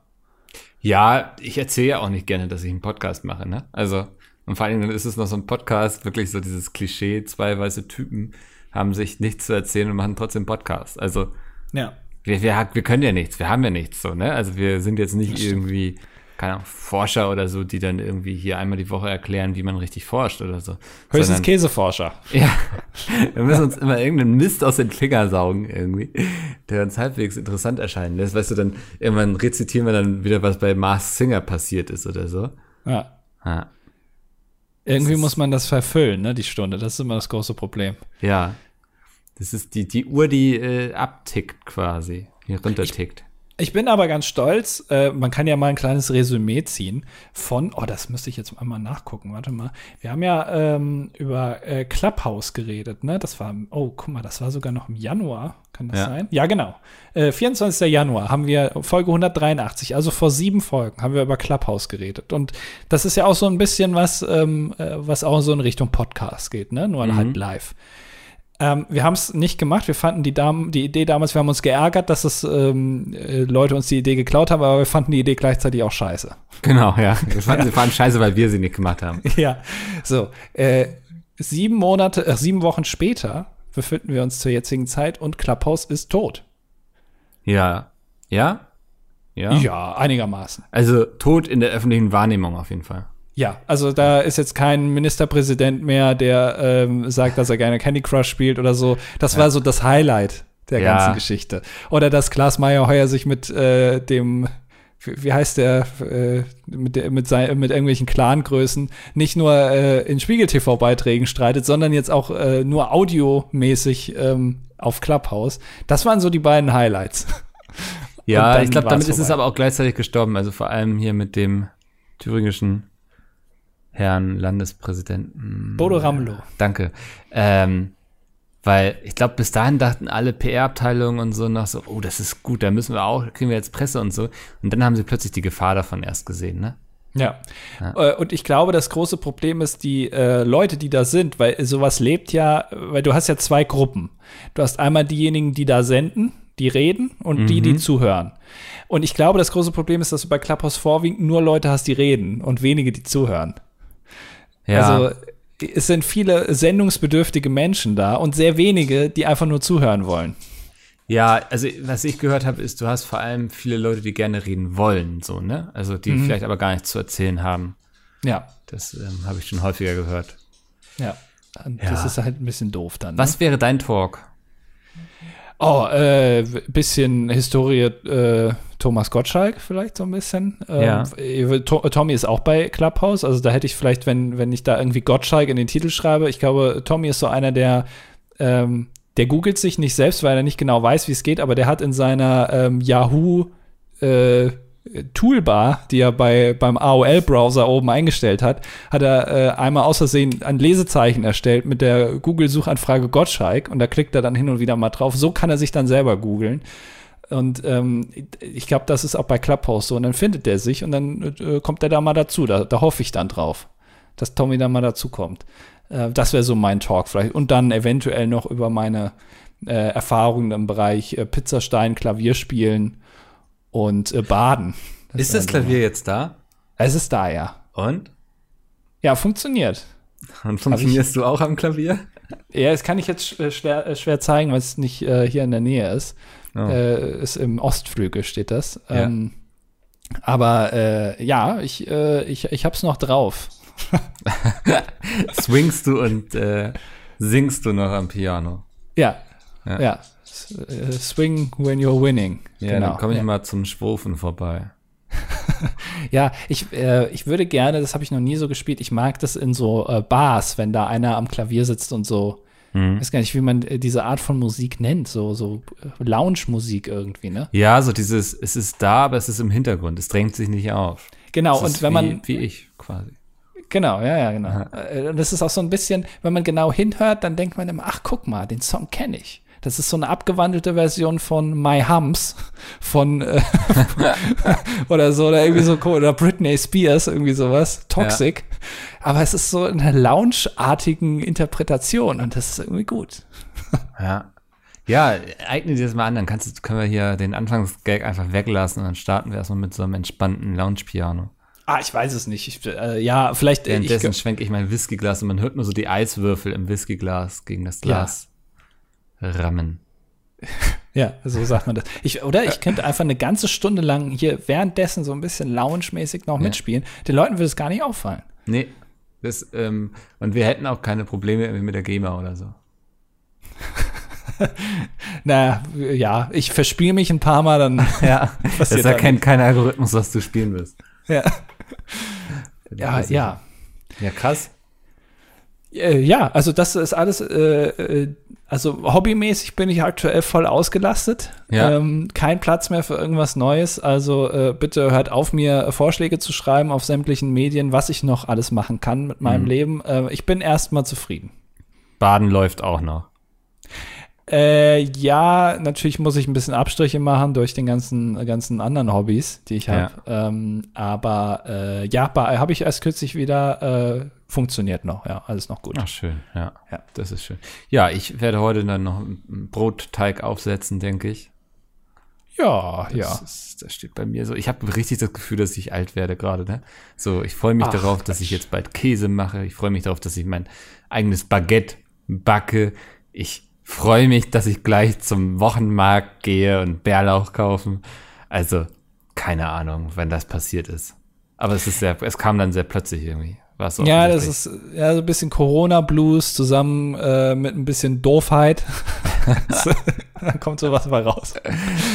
S1: Ja, ich erzähle ja auch nicht gerne, dass ich einen Podcast mache, ne? Also, und vor allen Dingen ist es noch so ein Podcast, wirklich so dieses Klischee, zwei weiße Typen haben sich nichts zu erzählen und machen trotzdem Podcast. Also,
S2: ja.
S1: wir, wir, wir können ja nichts, wir haben ja nichts so, ne? Also wir sind jetzt nicht irgendwie keine Ahnung, Forscher oder so, die dann irgendwie hier einmal die Woche erklären, wie man richtig forscht oder so.
S2: Höchstens Sondern, Käseforscher.
S1: Ja, wir müssen uns immer irgendeinen Mist aus den Fingern saugen irgendwie, der uns halbwegs interessant erscheinen lässt. Weißt du, dann irgendwann rezitieren wir dann wieder, was bei Mars Singer passiert ist oder so.
S2: Ja. ja. Irgendwie muss man das verfüllen, ne, die Stunde. Das ist immer das große Problem.
S1: Ja. Das ist die, die Uhr, die äh, abtickt quasi, hier runtertickt.
S2: Ich bin aber ganz stolz. Äh, man kann ja mal ein kleines Resümee ziehen von, oh, das müsste ich jetzt einmal nachgucken. Warte mal. Wir haben ja ähm, über äh, Clubhouse geredet, ne? Das war, oh, guck mal, das war sogar noch im Januar. Kann das ja. sein? Ja, genau. Äh, 24. Januar haben wir Folge 183, also vor sieben Folgen, haben wir über Clubhouse geredet. Und das ist ja auch so ein bisschen was, ähm, äh, was auch so in Richtung Podcast geht, ne? Nur mhm. halt live. Ähm, wir haben es nicht gemacht. Wir fanden die, Dam die Idee damals, wir haben uns geärgert, dass es ähm, äh, Leute uns die Idee geklaut haben, aber wir fanden die Idee gleichzeitig auch scheiße.
S1: Genau, ja. Wir fanden, sie fanden scheiße, weil wir sie nicht gemacht haben.
S2: Ja, so. Äh, sieben Monate, äh, sieben Wochen später befinden wir uns zur jetzigen Zeit und Clubhouse ist tot.
S1: Ja. Ja?
S2: Ja. Ja, einigermaßen.
S1: Also tot in der öffentlichen Wahrnehmung auf jeden Fall.
S2: Ja, also da ist jetzt kein Ministerpräsident mehr, der ähm, sagt, dass er gerne Candy Crush spielt oder so. Das war so das Highlight der ja. ganzen Geschichte. Oder dass Klaas Meyerheuer sich mit äh, dem wie heißt der, äh, mit, der mit, sein, mit irgendwelchen Clangrößen nicht nur äh, in Spiegel-TV-Beiträgen streitet, sondern jetzt auch äh, nur audiomäßig ähm, auf Clubhouse. Das waren so die beiden Highlights.
S1: Ja, ich glaube, damit ist es aber auch gleichzeitig gestorben. Also vor allem hier mit dem thüringischen Herrn Landespräsidenten.
S2: Bodo Ramelow.
S1: Danke. Ähm, weil ich glaube, bis dahin dachten alle PR-Abteilungen und so noch so, oh, das ist gut, da müssen wir auch, kriegen wir jetzt Presse und so. Und dann haben sie plötzlich die Gefahr davon erst gesehen, ne?
S2: Ja. ja. Äh, und ich glaube, das große Problem ist die äh, Leute, die da sind, weil sowas lebt ja, weil du hast ja zwei Gruppen. Du hast einmal diejenigen, die da senden, die reden und mhm. die, die mhm. zuhören. Und ich glaube, das große Problem ist, dass du bei Clubhouse vorwiegend nur Leute hast, die reden und wenige, die zuhören. Ja. Also es sind viele sendungsbedürftige Menschen da und sehr wenige, die einfach nur zuhören wollen.
S1: Ja, also was ich gehört habe, ist, du hast vor allem viele Leute, die gerne reden wollen, so, ne? Also die mhm. vielleicht aber gar nichts zu erzählen haben.
S2: Ja.
S1: Das ähm, habe ich schon häufiger gehört.
S2: Ja. Und ja. Das ist halt ein bisschen doof dann. Ne?
S1: Was wäre dein Talk?
S2: Oh, äh, bisschen Historie äh, Thomas Gottschalk vielleicht so ein bisschen. Ähm, ja. Tommy ist auch bei Clubhouse, also da hätte ich vielleicht, wenn, wenn ich da irgendwie Gottschalk in den Titel schreibe, ich glaube, Tommy ist so einer, der ähm, der googelt sich nicht selbst, weil er nicht genau weiß, wie es geht, aber der hat in seiner ähm, Yahoo äh, Toolbar, die er bei, beim AOL-Browser oben eingestellt hat, hat er äh, einmal aus Versehen ein Lesezeichen erstellt mit der Google-Suchanfrage Gottschalk und da klickt er dann hin und wieder mal drauf. So kann er sich dann selber googeln. Und ähm, ich glaube, das ist auch bei Clubhouse so. Und dann findet er sich und dann äh, kommt er da mal dazu. Da, da hoffe ich dann drauf, dass Tommy da mal dazu kommt. Äh, das wäre so mein Talk vielleicht. Und dann eventuell noch über meine äh, Erfahrungen im Bereich äh, Pizzastein, Klavierspielen und äh, Baden.
S1: Das ist das Klavier so. jetzt da?
S2: Es ist da, ja.
S1: Und?
S2: Ja, funktioniert.
S1: Und funktionierst du auch am Klavier?
S2: Ja, das kann ich jetzt äh, schwer, äh, schwer zeigen, weil es nicht äh, hier in der Nähe ist. Oh. Äh, ist im Ostflügel steht das. Ja. Ähm, aber äh, ja, ich, äh, ich, ich hab's noch drauf.
S1: Swingst du und singst du noch am Piano?
S2: Ja, ja. ja. Swing when you're winning.
S1: Ja, genau. dann komme ich ja. mal zum Schwufen vorbei.
S2: ja, ich, äh, ich würde gerne, das habe ich noch nie so gespielt, ich mag das in so äh, Bars, wenn da einer am Klavier sitzt und so. Mhm. Ich weiß gar nicht, wie man äh, diese Art von Musik nennt, so, so äh, Lounge-Musik irgendwie, ne?
S1: Ja, so dieses, es ist da, aber es ist im Hintergrund, es drängt sich nicht auf.
S2: Genau, und wenn
S1: wie,
S2: man.
S1: Wie ich quasi.
S2: Genau, ja, ja, genau. Äh, und das ist auch so ein bisschen, wenn man genau hinhört, dann denkt man immer, ach, guck mal, den Song kenne ich. Das ist so eine abgewandelte Version von My Hums von äh, oder so oder irgendwie so oder Britney Spears irgendwie sowas Toxic. Ja. Aber es ist so eine Lounge-artigen Interpretation und das ist irgendwie gut.
S1: Ja. Ja, eigne dir das mal an, dann kannst du, können wir hier den Anfangsgag einfach weglassen und dann starten wir erstmal mit so einem entspannten Lounge-Piano.
S2: Ah, ich weiß es nicht. Ich, äh, ja, vielleicht.
S1: Äh, Währenddessen schwenke ich mein Whiskyglas und man hört nur so die Eiswürfel im Whiskyglas gegen das Glas ja. Rammen.
S2: Ja, so sagt man das. Ich, oder ich könnte einfach eine ganze Stunde lang hier währenddessen so ein bisschen lounge-mäßig noch ja. mitspielen. Den Leuten würde es gar nicht auffallen.
S1: Nee. Das, ähm, und wir hätten auch keine Probleme mit der GEMA oder so.
S2: naja, ja, ich verspiele mich ein paar Mal, dann.
S1: ja, das erkennt kein Algorithmus, was du spielen wirst.
S2: Ja. ja, ja.
S1: Ja, krass.
S2: Äh, ja, also das ist alles, äh, äh, also hobbymäßig bin ich aktuell voll ausgelastet. Ja. Ähm, kein Platz mehr für irgendwas Neues. Also äh, bitte hört auf, mir Vorschläge zu schreiben auf sämtlichen Medien, was ich noch alles machen kann mit meinem mhm. Leben. Äh, ich bin erstmal zufrieden.
S1: Baden läuft auch noch.
S2: Äh, ja, natürlich muss ich ein bisschen Abstriche machen durch den ganzen, ganzen anderen Hobbys, die ich habe. Ja. Ähm, aber äh, ja, habe ich erst kürzlich wieder äh, funktioniert noch, ja, alles noch gut.
S1: Ach, schön, ja. ja. Das ist schön. Ja, ich werde heute dann noch einen Brotteig aufsetzen, denke ich.
S2: Ja,
S1: das
S2: ja.
S1: Ist, das steht bei mir so. Ich habe richtig das Gefühl, dass ich alt werde gerade. Ne? So, ich freue mich Ach, darauf, dass ich jetzt bald Käse mache. Ich freue mich darauf, dass ich mein eigenes Baguette backe. Ich freue mich, dass ich gleich zum Wochenmarkt gehe und Bärlauch kaufen. Also, keine Ahnung, wenn das passiert ist. Aber es ist sehr, es kam dann sehr plötzlich irgendwie.
S2: War's ja, das ist ja so ein bisschen Corona-Blues zusammen äh, mit ein bisschen Doofheit. dann kommt sowas mal raus.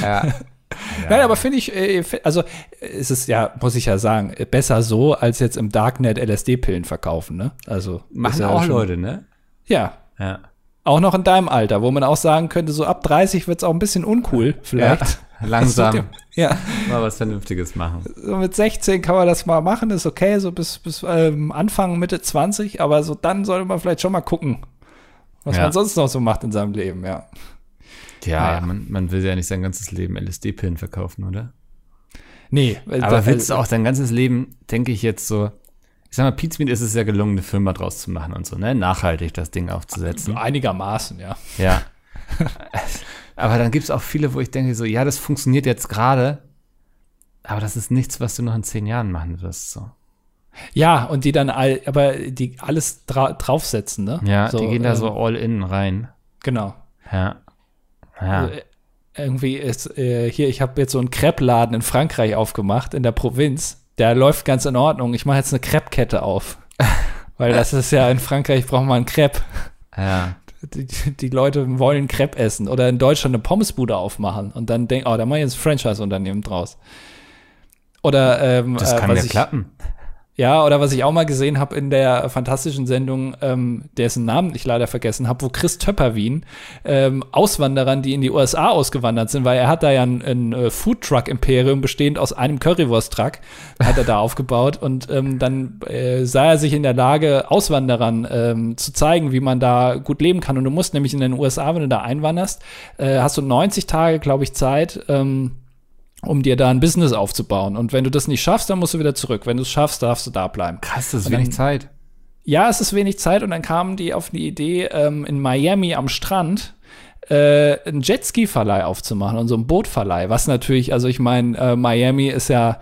S2: Ja. Ja. Nein, aber finde ich, äh, also ist es ja, muss ich ja sagen, besser so, als jetzt im Darknet LSD-Pillen verkaufen, ne? Also.
S1: Machen ja auch schon, Leute, ne?
S2: Ja. Ja. Auch noch in deinem Alter, wo man auch sagen könnte, so ab 30 wird es auch ein bisschen uncool, vielleicht.
S1: Ja, langsam. ja. Mal was Vernünftiges machen.
S2: So mit 16 kann man das mal machen, ist okay, so bis, bis ähm, Anfang, Mitte 20, aber so dann sollte man vielleicht schon mal gucken, was ja. man sonst noch so macht in seinem Leben, ja.
S1: Ja, naja. man, man will ja nicht sein ganzes Leben LSD-Pillen verkaufen, oder?
S2: Nee.
S1: Aber willst du auch dein ganzes Leben, denke ich jetzt so, ich sag mal, Pizmeet ist es ja gelungen, eine Firma draus zu machen und so, ne? Nachhaltig das Ding aufzusetzen.
S2: Einigermaßen, ja.
S1: Ja. aber dann gibt es auch viele, wo ich denke, so, ja, das funktioniert jetzt gerade, aber das ist nichts, was du noch in zehn Jahren machen wirst. So.
S2: Ja, und die dann all, aber die alles dra draufsetzen, ne?
S1: Ja, so, die gehen da ähm, so all in rein.
S2: Genau.
S1: Ja. Ja.
S2: Also, irgendwie ist äh, hier, ich habe jetzt so einen Crepe-Laden in Frankreich aufgemacht, in der Provinz der läuft ganz in Ordnung. Ich mache jetzt eine Crepe-Kette auf. Weil das ist ja in Frankreich braucht man Crepe.
S1: Ja.
S2: Die, die, Leute wollen Crepe essen oder in Deutschland eine Pommesbude aufmachen und dann denken, oh, da mache ich jetzt ein Franchise-Unternehmen draus. Oder ähm,
S1: das kann äh, ja klappen.
S2: Ja, oder was ich auch mal gesehen habe in der fantastischen Sendung, ähm, dessen Namen ich leider vergessen habe, wo Chris Töpperwien ähm, Auswanderern, die in die USA ausgewandert sind, weil er hat da ja ein, ein äh, Foodtruck-Imperium bestehend aus einem Currywurst-Truck, hat er da aufgebaut und ähm, dann äh, sah er sich in der Lage, Auswanderern ähm, zu zeigen, wie man da gut leben kann. Und du musst nämlich in den USA, wenn du da einwanderst, äh, hast du 90 Tage, glaube ich, Zeit, ähm, um dir da ein Business aufzubauen. Und wenn du das nicht schaffst, dann musst du wieder zurück. Wenn du es schaffst, darfst du da bleiben.
S1: Krass, das ist wenig Zeit.
S2: Ja, es ist wenig Zeit und dann kamen die auf die Idee, ähm, in Miami am Strand äh, einen Jetski-Verleih aufzumachen und so einen Bootverleih. Was natürlich, also ich meine, äh, Miami ist ja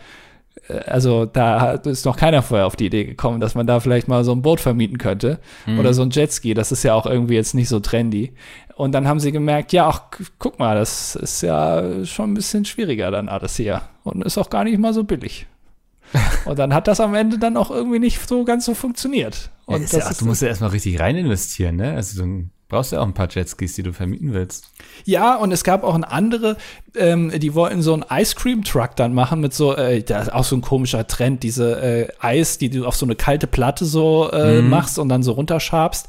S2: also da ist noch keiner vorher auf die Idee gekommen, dass man da vielleicht mal so ein Boot vermieten könnte mhm. oder so ein Jetski. Das ist ja auch irgendwie jetzt nicht so trendy. Und dann haben sie gemerkt, ja, ach, guck mal, das ist ja schon ein bisschen schwieriger dann alles hier und ist auch gar nicht mal so billig. und dann hat das am Ende dann auch irgendwie nicht so ganz so funktioniert. Und
S1: ja, das ja, du musst ja erstmal richtig rein investieren, ne? Also dann brauchst du ja auch ein paar Jetskis, die du vermieten willst.
S2: Ja, und es gab auch ein andere, ähm, die wollten so einen Ice Cream Truck dann machen mit so, äh, da ist auch so ein komischer Trend, diese äh, Eis, die du auf so eine kalte Platte so äh, mhm. machst und dann so runterschabst.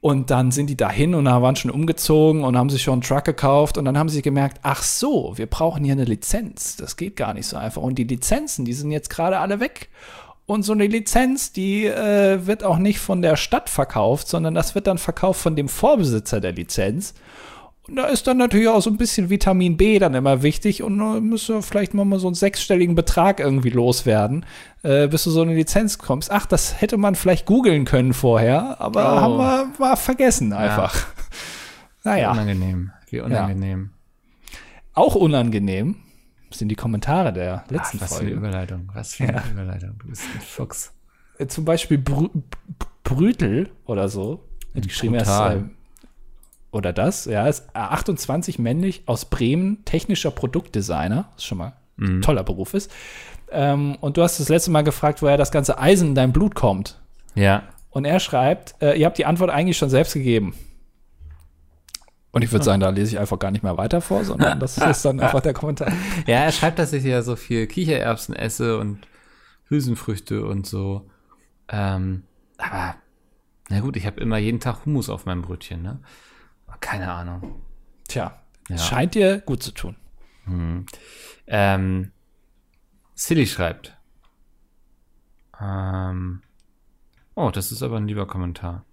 S2: Und dann sind die dahin und da waren schon umgezogen und haben sich schon einen Truck gekauft und dann haben sie gemerkt, ach so, wir brauchen hier eine Lizenz. Das geht gar nicht so einfach. Und die Lizenzen, die sind jetzt gerade alle weg. Und so eine Lizenz, die äh, wird auch nicht von der Stadt verkauft, sondern das wird dann verkauft von dem Vorbesitzer der Lizenz. Und da ist dann natürlich auch so ein bisschen Vitamin B dann immer wichtig und da müsste vielleicht mal so einen sechsstelligen Betrag irgendwie loswerden, äh, bis du so eine Lizenz kommst. Ach, das hätte man vielleicht googeln können vorher, aber
S1: Oh.
S2: haben wir mal vergessen einfach. Naja,
S1: Unangenehm. Wie unangenehm.
S2: auch unangenehm sind die Kommentare der
S1: Ach,
S2: letzten
S1: was für eine
S2: Folge.
S1: Überleitung. Was für eine Überleitung. Du bist ein Fuchs.
S2: Äh, Zum Beispiel Brü Brütel oder so. Hat geschrieben, er ist, äh, oder das, ja, ist 28 männlich aus Bremen, technischer Produktdesigner, was schon mal ein toller Beruf ist. Ähm, und du hast das letzte Mal gefragt, woher das ganze Eisen in dein Blut kommt.
S1: Ja.
S2: Und er schreibt, äh, ihr habt die Antwort eigentlich schon selbst gegeben. Und ich würde sagen, da lese ich einfach gar nicht mehr weiter vor, sondern das ist dann einfach der Kommentar.
S1: Ja, er schreibt, dass ich ja so viel Kichererbsen esse und Hülsenfrüchte und so. Ähm, aber, na gut, ich habe immer jeden Tag Hummus auf meinem Brötchen, ne? Keine Ahnung.
S2: Tja,
S1: Ja.
S2: scheint dir gut zu tun.
S1: Ähm, Silly schreibt. Ähm, oh, das ist aber ein lieber Kommentar.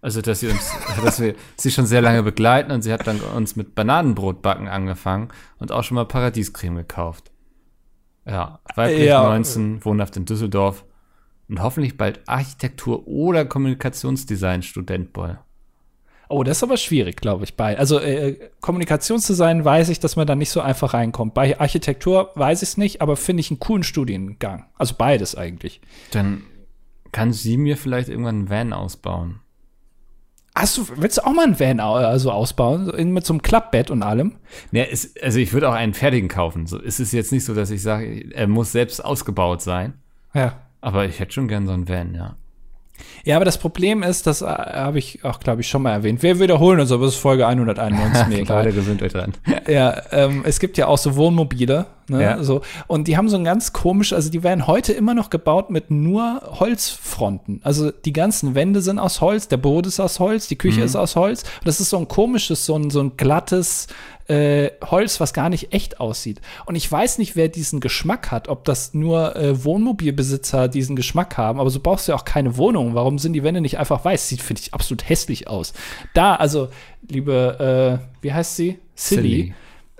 S1: Also, dass sie uns, dass wir sie schon sehr lange begleiten und sie hat dann uns mit Bananenbrotbacken angefangen und auch schon mal Paradiescreme gekauft. Ja, weiblich
S2: Ja.
S1: 19, wohnhaft in Düsseldorf und hoffentlich bald Architektur oder Kommunikationsdesign Student Boy.
S2: Oh, das ist aber schwierig, glaube ich. Bei, also äh, Kommunikationsdesign weiß ich, dass man da nicht so einfach reinkommt. Bei Architektur weiß ich es nicht, aber finde ich einen coolen Studiengang. Also beides eigentlich.
S1: Dann kann sie mir vielleicht irgendwann einen Van ausbauen.
S2: Hast du, willst du auch mal einen Van also ausbauen? So in, mit so einem Klappbett und allem?
S1: Ja, es, also ich würde auch einen fertigen kaufen. So ist es jetzt nicht so, dass ich sage, er muss selbst ausgebaut sein.
S2: Ja.
S1: Aber ich hätte schon gern so einen Van, ja.
S2: Ja, aber das Problem ist, das äh, habe ich auch, glaube ich, schon mal erwähnt. Wir wiederholen uns, aber es ist Folge 191, mir egal.
S1: Leute, gewöhnt euch dran.
S2: Ja, ähm, es gibt ja auch so Wohnmobile, ne,
S1: Ja.
S2: so. Und die haben so ein ganz komisch, also die werden heute immer noch gebaut mit nur Holzfronten. Also die ganzen Wände sind aus Holz, der Boden ist aus Holz, die Küche ist aus Holz. Das ist so ein komisches, so ein, so ein glattes äh, Holz, was gar nicht echt aussieht. Und ich weiß nicht, wer diesen Geschmack hat, ob das nur äh, Wohnmobilbesitzer diesen Geschmack haben, aber so brauchst du ja auch keine Wohnung. Warum sind die Wände nicht einfach weiß? Sieht, finde ich, absolut hässlich aus. Da, also, liebe, äh, wie heißt sie? Silly.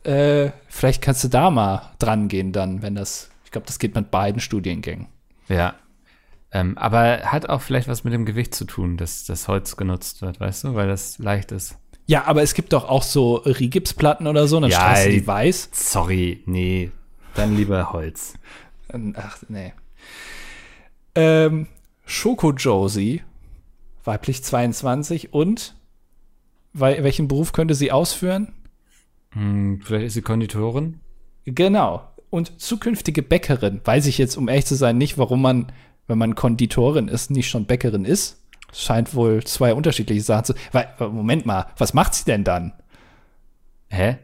S2: Äh, vielleicht kannst du da mal dran gehen dann, wenn das, ich glaube, das geht mit beiden Studiengängen.
S1: Ja. Ähm, aber hat auch vielleicht was mit dem Gewicht zu tun, dass das Holz genutzt wird, weißt du, weil das leicht ist.
S2: Ja, aber es gibt doch auch so Rigipsplatten oder so, dann
S1: Ja,
S2: streichst du die weiß.
S1: Sorry, nee. Dann lieber Holz.
S2: Ach, nee. Ähm, Schoko Josie, weiblich 22 und weil, welchen Beruf könnte sie ausführen?
S1: Hm, vielleicht ist sie Konditorin?
S2: Genau. Und zukünftige Bäckerin. Weiß ich jetzt, um ehrlich zu sein, nicht, warum man, wenn man Konditorin ist, nicht schon Bäckerin ist. Scheint wohl zwei unterschiedliche Sachen zu. Weil, Moment mal, was macht sie denn dann?
S1: Hä?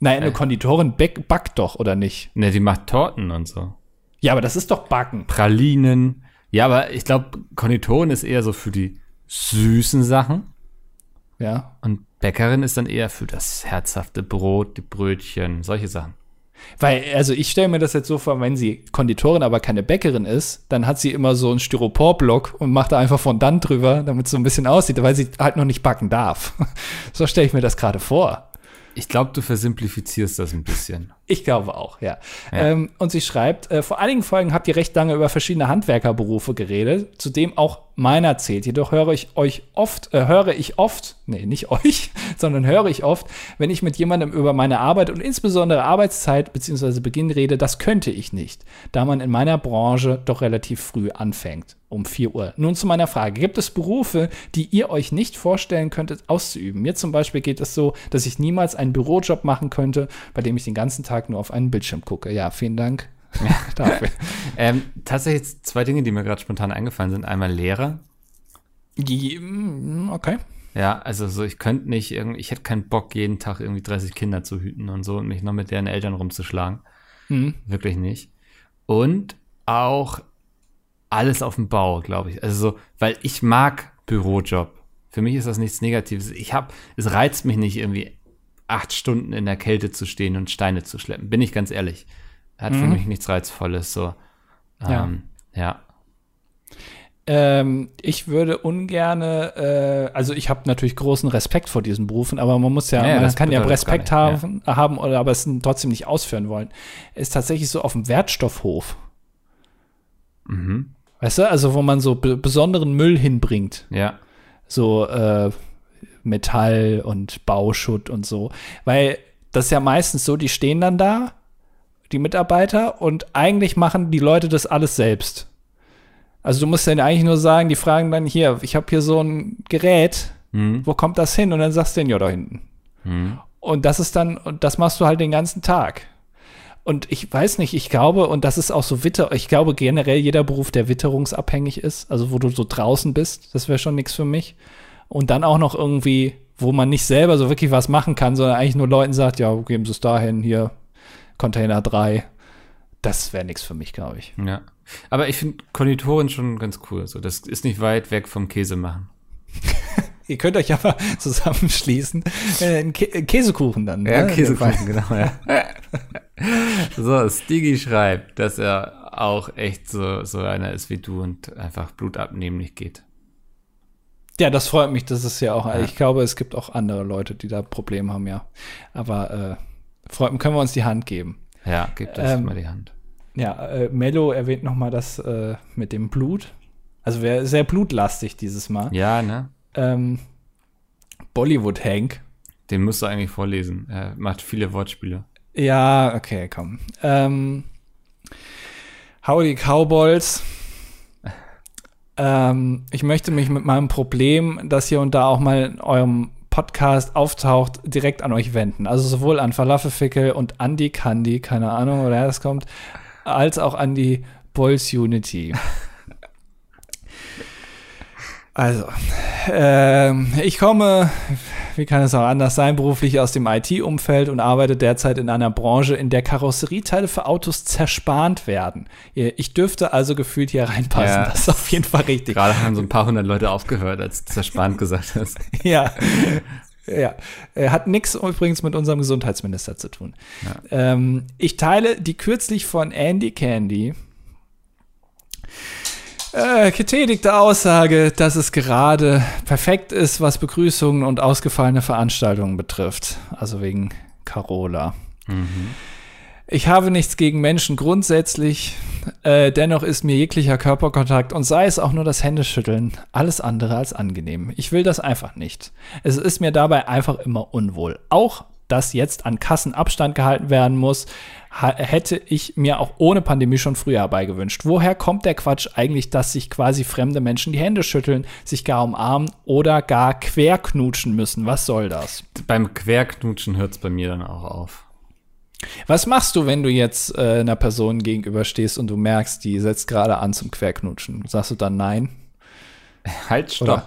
S2: Naja, eine
S1: Äh.
S2: Konditorin back, backt doch, oder nicht?
S1: Ne, die macht Torten und so.
S2: Ja, aber das ist doch Backen.
S1: Pralinen. Ja, aber ich glaube, Konditorin ist eher so für die süßen Sachen.
S2: Ja.
S1: Und Bäckerin ist dann eher für das herzhafte Brot, die Brötchen, solche Sachen.
S2: Weil, also ich stelle mir das jetzt so vor, wenn sie Konditorin, aber keine Bäckerin ist, dann hat sie immer so einen Styroporblock und macht da einfach Fondant drüber, damit es so ein bisschen aussieht, weil sie halt noch nicht backen darf. so stelle ich mir das gerade vor.
S1: Ich glaube, du versimplifizierst das ein bisschen.
S2: Ich glaube auch, ja.
S1: Ja.
S2: Ähm, und sie schreibt, äh, vor einigen Folgen habt ihr recht lange über verschiedene Handwerkerberufe geredet, zu dem auch meiner zählt. Jedoch höre ich euch oft, äh, höre ich oft, nee, nicht euch, sondern höre ich oft, wenn ich mit jemandem über meine Arbeit und insbesondere Arbeitszeit bzw. Beginn rede, das könnte ich nicht, da man in meiner Branche doch relativ früh anfängt, um 4 Uhr. Nun zu meiner Frage, gibt es Berufe, die ihr euch nicht vorstellen könntet auszuüben? Mir zum Beispiel geht es so, dass ich niemals einen Bürojob machen könnte, bei dem ich den ganzen Tag nur auf einen Bildschirm gucke. Ja, vielen Dank dafür.
S1: Ähm, tatsächlich zwei Dinge, die mir gerade spontan eingefallen sind. Einmal Lehrer.
S2: Die- mm, Okay.
S1: Ja, also so, ich könnte nicht irgendwie, ich hätte keinen Bock, jeden Tag irgendwie 30 Kinder zu hüten und so und mich noch mit deren Eltern rumzuschlagen.
S2: Mhm.
S1: Wirklich nicht. Und auch alles auf dem Bau, glaube ich. Also so, weil ich mag Bürojob. Für mich ist das nichts Negatives. Ich habe, es reizt mich nicht irgendwie acht Stunden in der Kälte zu stehen und Steine zu schleppen. Bin ich ganz ehrlich. Hat für
S2: Mhm.
S1: mich nichts Reizvolles. So,
S2: Ja.
S1: ähm, ja.
S2: Ähm, ich würde ungerne, äh, also ich habe natürlich großen Respekt vor diesen Berufen, aber man muss ja,
S1: Ja, ja,
S2: man kann ja Respekt haben, haben oder aber es trotzdem nicht ausführen wollen. Ist tatsächlich so auf dem Wertstoffhof.
S1: Mhm.
S2: Weißt du, also wo man so be besonderen Müll hinbringt.
S1: Ja.
S2: so äh, Metall und Bauschutt und so. Weil das ist ja meistens so, die stehen dann da, die Mitarbeiter, und eigentlich machen die Leute das alles selbst. Also du musst dann eigentlich nur sagen, die fragen dann hier, ich habe hier so ein Gerät,
S1: Mhm.
S2: wo kommt das hin? Und dann sagst du denen, ja, da hinten.
S1: Mhm.
S2: Und das ist dann, und das machst du halt den ganzen Tag. Und ich weiß nicht, ich glaube, und das ist auch so Witter, ich glaube generell jeder Beruf, der witterungsabhängig ist, also wo du so draußen bist, das wäre schon nichts für mich. Und dann auch noch irgendwie, wo man nicht selber so wirklich was machen kann, sondern eigentlich nur Leuten sagt, ja, geben Sie es dahin, hier, Container 3. Das wäre nichts für mich, glaube ich.
S1: Ja. Aber ich finde Konditoren schon ganz cool. So, das ist nicht weit weg vom Käse machen.
S2: Ihr könnt euch aber zusammenschließen. Äh, Kä äh, Käsekuchen dann.
S1: Ja,
S2: ne?
S1: Käsekuchen, genau, ja. so, Stiggy schreibt, dass er auch echt so, so einer ist wie du und einfach blutabnehmlich geht.
S2: Ja, das freut mich. Das ist ja auch, ich glaube, es gibt auch andere Leute, die da Probleme haben, ja. Aber äh, freut mich, können wir uns die Hand geben.
S1: Ja, gib das
S2: Ähm,
S1: mal die Hand.
S2: Ja, äh, Mello erwähnt noch mal das äh, mit dem Blut. Also wäre sehr blutlastig dieses Mal.
S1: Ja, ne?
S2: Ähm, Bollywood Hank.
S1: Den musst du eigentlich vorlesen. Er macht viele Wortspiele.
S2: Ja, okay, komm. Ähm, Howdy Cowboys. Ähm, ich möchte mich mit meinem Problem, das hier und da auch mal in eurem Podcast auftaucht, direkt an euch wenden. Also sowohl an Falafelfickel und Andy Candy, keine Ahnung, woher das kommt, als auch an die Boys Unity. Also, ähm, ich komme, wie kann es auch anders sein, beruflich aus dem IT-Umfeld und arbeite derzeit in einer Branche, in der Karosserieteile für Autos zerspannt werden. Ich dürfte also gefühlt hier reinpassen.
S1: Ja.
S2: Das ist auf jeden Fall richtig.
S1: Gerade haben so ein paar hundert Leute aufgehört, als du zerspannt gesagt hast.
S2: Ja. Ja, Äh, hat nichts übrigens mit unserem Gesundheitsminister zu tun. Ähm, ich teile die kürzlich von Andy Candy äh, getätigte Aussage, dass es gerade perfekt ist, was Begrüßungen und ausgefallene Veranstaltungen betrifft. Also wegen Carola. Ich habe nichts gegen Menschen grundsätzlich. Äh, dennoch ist mir jeglicher Körperkontakt und sei es auch nur das Händeschütteln alles andere als angenehm. Ich will das einfach nicht. Es ist mir dabei einfach immer unwohl. Auch, dass jetzt an Kassen Abstand gehalten werden muss, hätte ich mir auch ohne Pandemie schon früher herbeigewünscht. Woher kommt der Quatsch eigentlich, dass sich quasi fremde Menschen die Hände schütteln, sich gar umarmen oder gar querknutschen müssen? Was soll das?
S1: Beim Querknutschen hört es bei mir dann auch auf.
S2: Was machst du, wenn du jetzt äh, einer Person gegenüberstehst und du merkst, die setzt gerade an zum Querknutschen? Sagst du dann nein?
S1: Halt, stopp.
S2: Oder?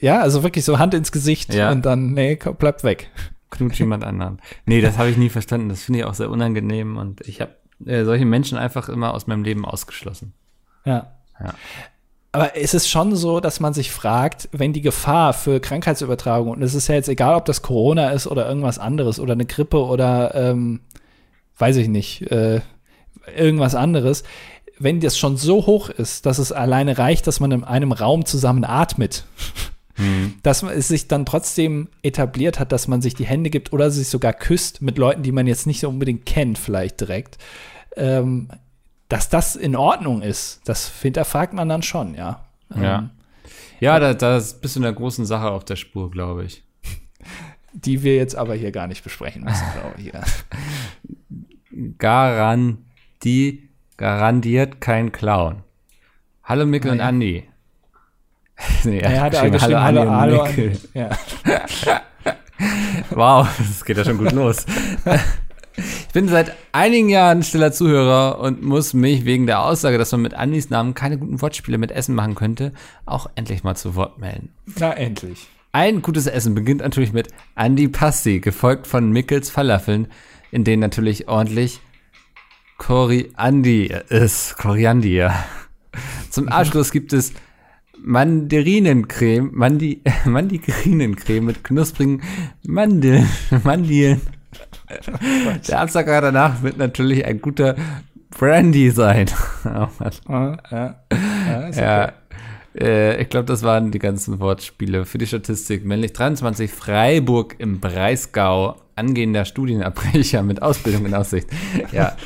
S2: Ja, also wirklich so Hand ins Gesicht
S1: Ja.
S2: und dann, nee, komm, bleib weg.
S1: Knutsch jemand anderen. Nee, das habe ich nie verstanden. Das finde ich auch sehr unangenehm und ich habe äh, solche Menschen einfach immer aus meinem Leben ausgeschlossen.
S2: Ja.
S1: Ja.
S2: Aber es ist schon so, dass man sich fragt, wenn die Gefahr für Krankheitsübertragung, und es ist ja jetzt egal, ob das Corona ist oder irgendwas anderes oder eine Grippe oder, ähm, weiß ich nicht, äh, irgendwas anderes, wenn das schon so hoch ist, dass es alleine reicht, dass man in einem Raum zusammen atmet, dass man es sich dann trotzdem etabliert hat, dass man sich die Hände gibt oder sich sogar küsst mit Leuten, die man jetzt nicht so unbedingt kennt, vielleicht direkt, ähm, dass das in Ordnung ist, das hinterfragt man dann schon, ja.
S1: Ja.
S2: Ähm,
S1: Ja, da, da bist du in einer großen Sache auf der Spur, glaube ich.
S2: die wir jetzt aber hier gar nicht besprechen müssen, glaube ich. Ja.
S1: Garantie, garantiert kein Clown. Hallo Mikkel
S2: Ah,
S1: und
S2: ja.
S1: Andi. nee,
S2: Er hat
S1: geschrieben,
S2: geschrieben, hallo,
S1: Andi und
S2: hallo,
S1: Mikkel.
S2: ja.
S1: Wow, das geht ja schon gut los. Ich bin seit einigen Jahren stiller Zuhörer und muss mich wegen der Aussage, dass man mit Andis Namen keine guten Wortspiele mit Essen machen könnte, auch endlich mal zu Wort melden.
S2: Na, endlich.
S1: Ein gutes Essen beginnt natürlich mit Andi Pasti, gefolgt von Mickels Falafeln, in denen natürlich ordentlich Koriandi ist. Koriandier. Zum Abschluss gibt es Mandarinencreme, Mandi, Mandarinencreme mit knusprigen Mandeln, Mandeln. Der Absacker danach wird natürlich ein guter Brandy sein. Oh Mann.
S2: Ah, ja. Ja, ist
S1: Ja,
S2: okay.
S1: Äh, ich glaube, das waren die ganzen Wortspiele für die Statistik. Männlich 23, Freiburg im Breisgau, angehender Studienabbrecher mit Ausbildung in Aussicht. Ja,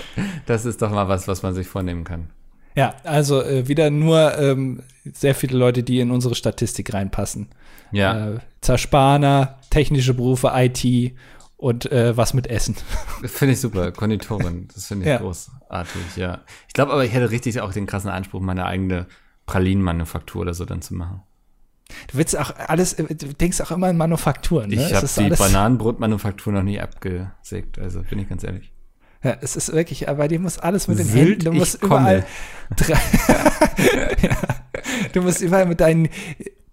S1: das ist doch mal was, was man sich vornehmen kann.
S2: Ja, also äh, wieder nur ähm, sehr viele Leute, die in unsere Statistik reinpassen.
S1: Ja.
S2: Äh, Zerspaner, technische Berufe, IT und äh, was mit Essen.
S1: Finde ich super. Konditorin, das finde ich
S2: Ja.
S1: großartig, ja. Ich glaube aber, ich hätte richtig auch den krassen Anspruch, meine eigene Pralinenmanufaktur oder so dann zu machen.
S2: Du willst auch alles, äh, du denkst auch immer in Manufakturen. Ne?
S1: Ich habe die Bananenbrotmanufaktur noch nie abgesägt, also bin ich ganz ehrlich.
S2: Ja, es ist wirklich, aber dir muss alles mit den
S1: Sylt,
S2: Händen, du musst überall. ja, du musst überall mit deinen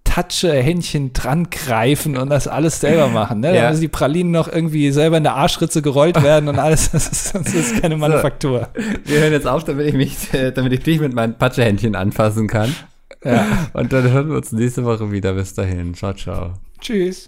S2: Tatsche-Händchen dran greifen und das alles selber machen. Ne? Da
S1: Ja.
S2: müssen die Pralinen noch irgendwie selber in der Arschritze gerollt werden und alles. Das ist, das ist keine Manufaktur.
S1: Wir hören jetzt auf, damit ich mich, äh, damit ich dich mit meinen Patschehändchen anfassen kann.
S2: Ja.
S1: Und dann hören wir uns nächste Woche wieder. Bis dahin. Ciao, ciao.
S2: Tschüss.